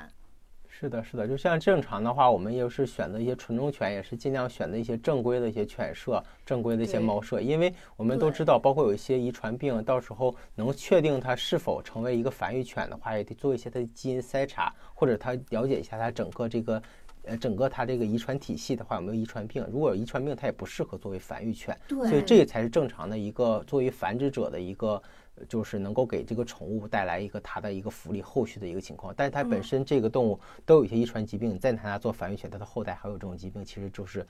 是的，是的，就像正常的话，我们也是选择一些纯种犬，也是尽量选择一些正规的一些犬舍、正规的一些猫舍，因为我们都知道，包括有一些遗传病，到时候能确定它是否成为一个繁育犬的话，也得做一些它的基因筛查，或者它了解一下它整个这个，呃，整个它这个遗传体系的话有没有遗传病。如果有遗传病，它也不适合作为繁育犬。对，所以这才是正常的一个作为繁殖者的一个。就是能够给这个宠物带来一个它的一个福利，后续的一个情况。但是它本身这个动物都有一些遗传疾病，你再拿它做繁育犬，它的后代还有这种疾病，其实就是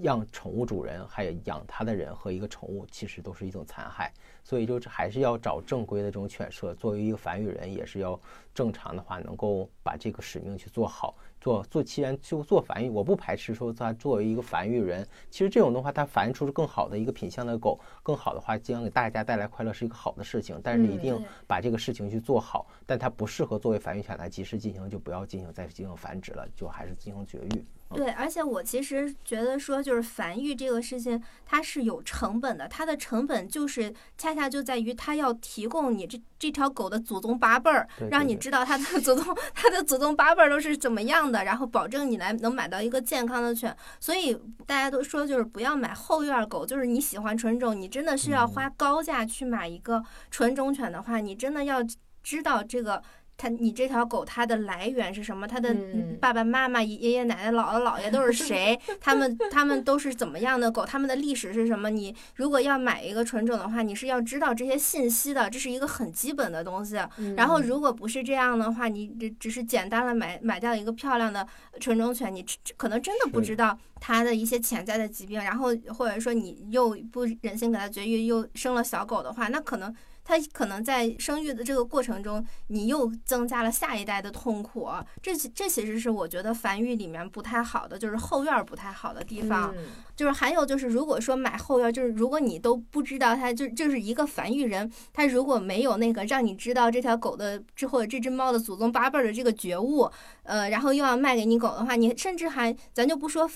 让宠物主人还有养它的人和一个宠物，其实都是一种残害。所以就是还是要找正规的这种犬舍，作为一个繁育人，也是要正常的话，能够把这个使命去做好。做做，既然就做繁育，我不排斥说他作为一个繁育人，其实这种的话，它繁育出更好的一个品相的狗，更好的话，将给大家带来快乐是一个好的事情。但是一定把这个事情去做好，但它不适合作为繁育犬来及时进行，就不要进行再进行繁殖了，就还是进行绝育。对，而且我其实觉得说，就是繁育这个事情，它是有成本的。它的成本就是恰恰就在于它要提供你这这条狗的祖宗八辈儿，让你知道它的祖宗它的祖宗八辈儿都是怎么样的，然后保证你来能买到一个健康的犬。所以大家都说，就是不要买后院狗。就是你喜欢纯种，你真的是要花高价去买一个纯种犬的话，你真的要知道这个。它，你这条狗它的来源是什么？它的爸爸妈妈、爷爷奶奶、姥姥姥爷都是谁？他们他们都是怎么样的狗？他们的历史是什么？你如果要买一个纯种的话，你是要知道这些信息的，这是一个很基本的东西。然后如果不是这样的话，你只只是简单的买买掉一个漂亮的纯种犬，你可能真的不知道它的一些潜在的疾病。然后或者说你又不忍心给它绝育，又生了小狗的话，那可能。它可能在生育的这个过程中，你又增加了下一代的痛苦。这这其实是我觉得繁育里面不太好的，就是后院不太好的地方。就是还有就是，如果说买后院，就是如果你都不知道它就就是一个繁育人，他如果没有那个让你知道这条狗的之或者这只猫的祖宗八辈的这个觉悟，呃，然后又要卖给你狗的话，你甚至还咱就不说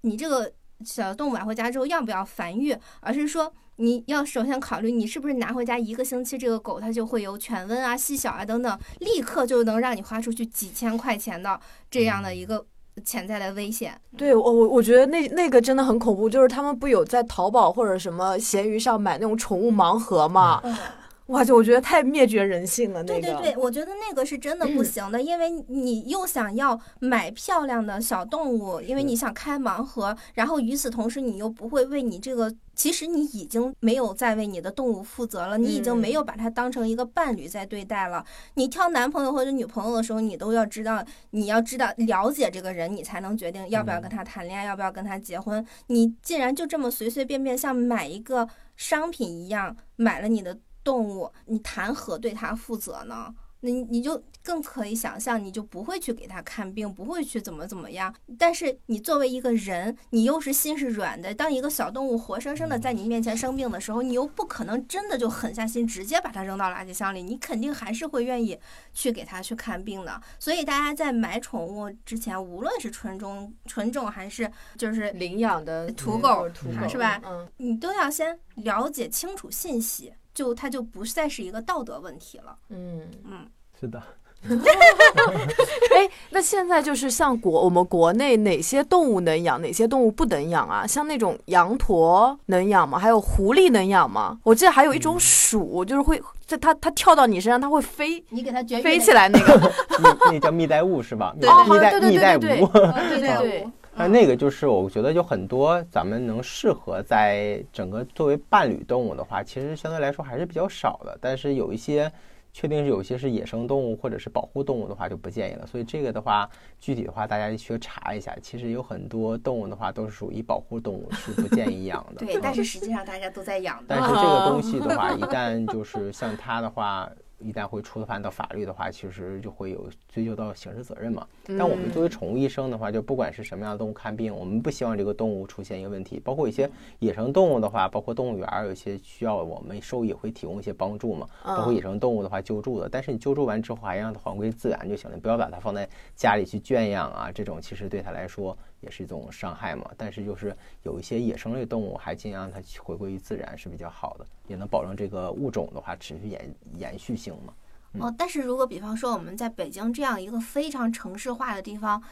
你这个小动物买回家之后要不要繁育，而是说。你要首先考虑，你是不是拿回家一个星期，这个狗它就会有犬瘟啊、细小啊等等，立刻就能让你花出去几千块钱的这样的一个潜在的危险。对我我我觉得那那个真的很恐怖，就是他们不有在淘宝或者什么闲鱼上买那种宠物盲盒吗？哇，就我觉得太灭绝人性了。对对对，我觉得那个是真的不行的，因为你又想要买漂亮的小动物，因为你想开盲盒，然后与此同时你又不会为你这个，其实你已经没有在为你的动物负责了，你已经没有把它当成一个伴侣在对待了。你挑男朋友或者女朋友的时候，你都要知道，你要知道了解这个人，你才能决定要不要跟他谈恋爱，要不要跟他结婚。你既然就这么随随便便像买一个商品一样买了你的。动物，你谈何对它负责呢？你你就更可以想象，你就不会去给它看病，不会去怎么怎么样。但是你作为一个人，你又是心是软的。当一个小动物活生生的在你面前生病的时候，你又不可能真的就狠下心直接把它扔到垃圾箱里，你肯定还是会愿意去给它去看病的。所以大家在买宠物之前，无论是纯种、纯种还是就是领养的土狗，土狗是吧？嗯，你都要先了解清楚信息。就它就不再是一个道德问题了。嗯嗯，是的。哎，那现在就是像国我们国内哪些动物能养，哪些动物不能养啊？像那种羊驼能养吗？还有狐狸能养吗？我记得还有一种鼠，就是会在它它跳到你身上，它会飞，你给它飞起来那个，那叫蜜袋鼯是吧？对蜜袋蜜袋鼯，对对对。那那个就是我觉得有很多咱们能适合在整个作为伴侣动物的话，其实相对来说还是比较少的。但是有一些确定是有些是野生动物或者是保护动物的话，就不建议了。所以这个的话，具体的话大家需要查一下。其实有很多动物的话都是属于保护动物，是不建议养的。对，但是实际上大家都在养。但是这个东 西的话，一旦就是像它的话。一旦会触犯到法律的话，其实就会有追究到刑事责任嘛。但我们作为宠物医生的话，就不管是什么样的动物看病，我们不希望这个动物出现一个问题。包括一些野生动物的话，包括动物园有些需要我们兽医会提供一些帮助嘛。包括野生动物的话救助的，但是你救助完之后还让它还归自然就行了，不要把它放在家里去圈养啊。这种其实对它来说。也是一种伤害嘛，但是就是有一些野生类动物，还尽量让它回归于自然是比较好的，也能保证这个物种的话持续延延续性嘛。哦，但是如果比方说我们在北京这样一个非常城市化的地方。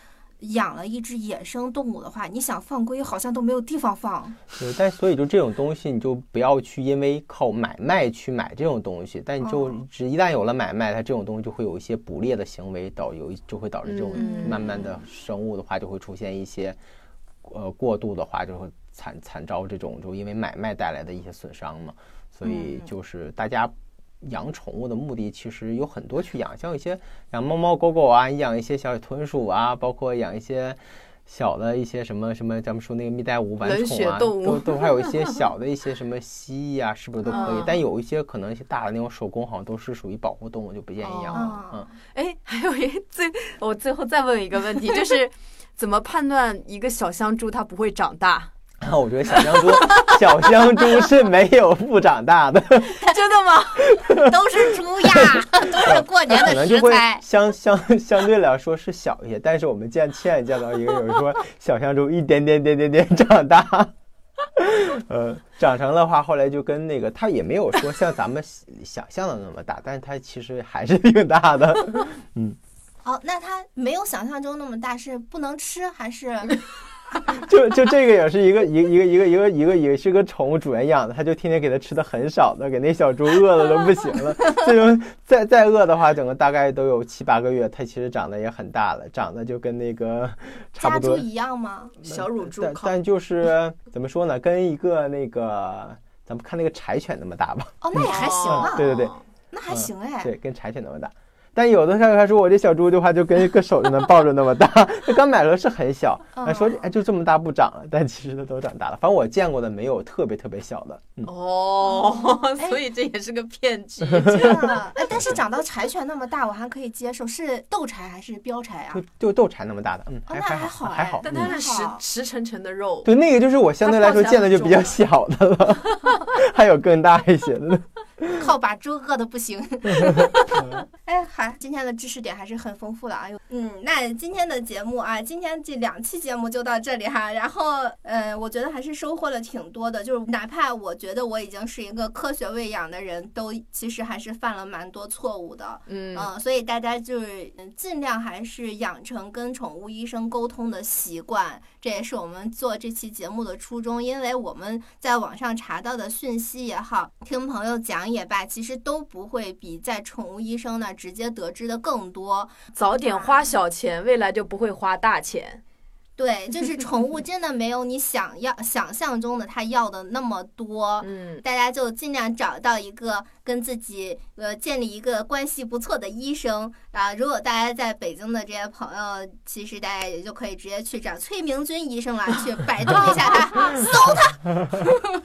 养了一只野生动物的话，你想放归好像都没有地方放。对，但所以就这种东西，你就不要去因为靠买卖去买这种东西。但你就只一旦有了买卖，它这种东西就会有一些捕猎的行为，导有就会导致这种慢慢的生物的话就会出现一些呃过度的话就会惨惨遭这种就因为买卖带来的一些损伤嘛。所以就是大家。养宠物的目的其实有很多，去养像一些养猫猫狗狗啊，养一些小豚鼠啊，包括养一些小的一些什么什么，咱们说那个蜜袋鼯玩宠啊，都都还有一些小的一些什么蜥蜴啊，是不是都可以？但有一些可能一些大的那种手工，好像都是属于保护动物，就不建议养了。嗯，哎，还有一最，我最后再问一个问题，就是 怎么判断一个小香猪它不会长大？然后我觉得小香猪，小香猪是没有不长大的，真的吗？都是猪呀，都是过年的可能就会食材。相相相对来说是小一些。但是我们见亲眼见到一个有人说小香猪一点点点点点长大，呃，长成的话，后来就跟那个他也没有说像咱们想象的那么大，但是它其实还是挺大的。嗯哦，那它没有想象中那么大，是不能吃还是？就就这个也是一个一个一个一个一个一个也是个宠物主人养的，他就天天给它吃的很少的，给那小猪饿的都不行了。这种再再饿的话，整个大概都有七八个月，它其实长得也很大了，长得就跟那个差不多一样吗？小乳猪但但就是怎么说呢，跟一个那个咱们看那个柴犬那么大吧，哦，那也还行啊，对对对，那还行哎。对，跟柴犬那么大。但有的时候他说我这小猪的话，就跟一个手就能抱着那么大。他刚买了是很小，嗯还说哎就这么大不长了，但其实它都长大了。反正我见过的没有特别特别小的。嗯，哦，所以这也是个骗局。这样啊，哎，但是长到柴犬那么大，我还可以接受，是斗柴还是标柴啊就？就斗柴那么大的，嗯，还哦那还还好哎还好。嗯但它是实实沉沉的肉，对，那个就是我相对来说见的就比较小的了，还有更大一些的呢。靠把猪饿的不行。哎，好，今天的知识点还是很丰富的啊。嗯，那今天的节目啊，今天这两期节目就到这里哈。然后，呃，我觉得还是收获了挺多的，就是哪怕我觉得我已经是一个科学喂养的人，都其实还是犯了蛮多错误的。嗯嗯，所以大家就是嗯尽量还是养成跟宠物医生沟通的习惯，这也是我们做这期节目的初衷。因为我们在网上查到的讯息也好，听朋友讲也罢，其实都不会比在宠物医生那儿直接得知的更多。早点花小钱，未来就不会花大钱。对，就是宠物真的没有你想要想象中的它要的那么多。嗯，大家就尽量找到一个跟自己呃建立一个关系不错的医生啊。如果大家在北京的这些朋友，其实大家也就可以直接去找崔明军医生了，去百度一下他，搜他。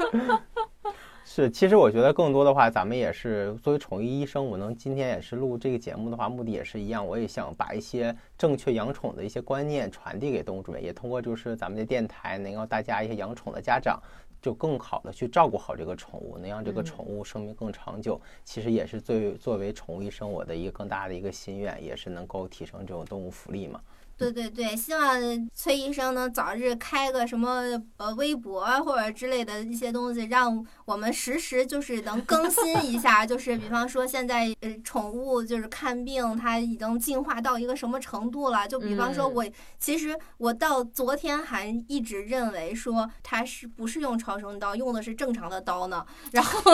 是，其实我觉得更多的话，咱们也是作为宠物医生，我能今天也是录这个节目的话，目的也是一样，我也想把一些正确养宠的一些观念传递给动物主人，也通过就是咱们的电台，能让大家一些养宠的家长。就更好的去照顾好这个宠物，能让这个宠物生命更长久。其实也是作为作为宠物医生我的一个更大的一个心愿，也是能够提升这种动物福利嘛。对对对，希望崔医生能早日开个什么呃微博啊或者之类的一些东西，让我们实时就是能更新一下。就是比方说现在呃宠物就是看病，它已经进化到一个什么程度了？就比方说嗯我、其实我到昨天还一直认为说它是不是用超声刀，用的是正常的刀呢？然后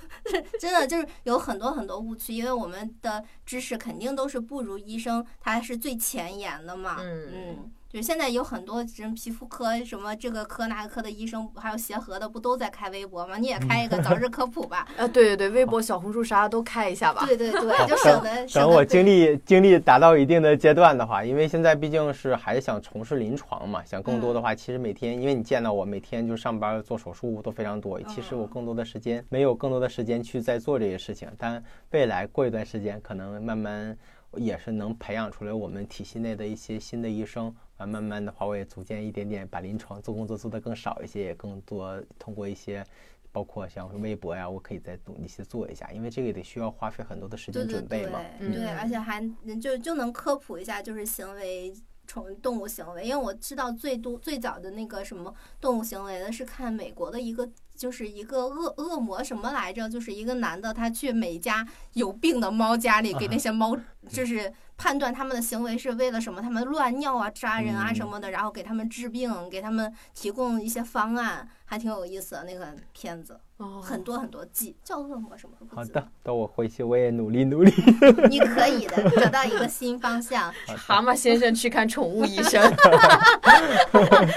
真的就是有很多很多误区，因为我们的知识肯定都是不如医生，他是最前沿的嘛。嗯嗯，就是现在有很多人皮肤科、什么这个科那个科的医生，还有协和的，不都在开微博吗？你也开一个早日科普吧。啊，对对对，微博、小红书啥都开一下吧。对对对，就省得省等我得经历经历达到一定的阶段的话，因为现在毕竟是还是想从事临床嘛，想更多的话，其实每天因为你见到我每天就上班做手术都非常多，其实我更多的时间没有更多的时间去在做这些事情，但未来过一段时间可能慢慢也是能培养出来我们体系内的一些新的医生。啊，慢慢的话，我也逐渐一点点把临床做工作做得更少一些，也更多通过一些，包括像微博呀，我可以再努力去做一下，因为这个得需要花费很多的时间准备嘛。对对，嗯而且还就就能科普一下，就是行为。宠动物行为，因为我知道最多最早的那个什么动物行为的是看美国的一个，就是一个恶恶魔什么来着，就是一个男的，他去每家有病的猫家里给那些猫，就是判断他们的行为是为了什么，他们乱尿啊、扎人啊嗯什么的，然后给他们治病，给他们提供一些方案，还挺有意思的那个片子，哦，很多很多季，叫恶魔什么好的，等我回去我也努力努力。你可以的，找到一个新方向。蛤蟆先生去看宠物医生。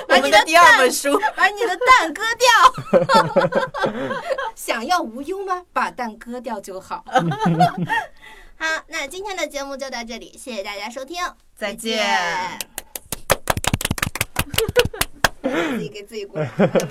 把你的第二本书，把你的蛋割掉。想要无忧吗？把蛋割掉就好。好，那今天的节目就到这里，谢谢大家收听，再见。自己给自己鼓掌，我的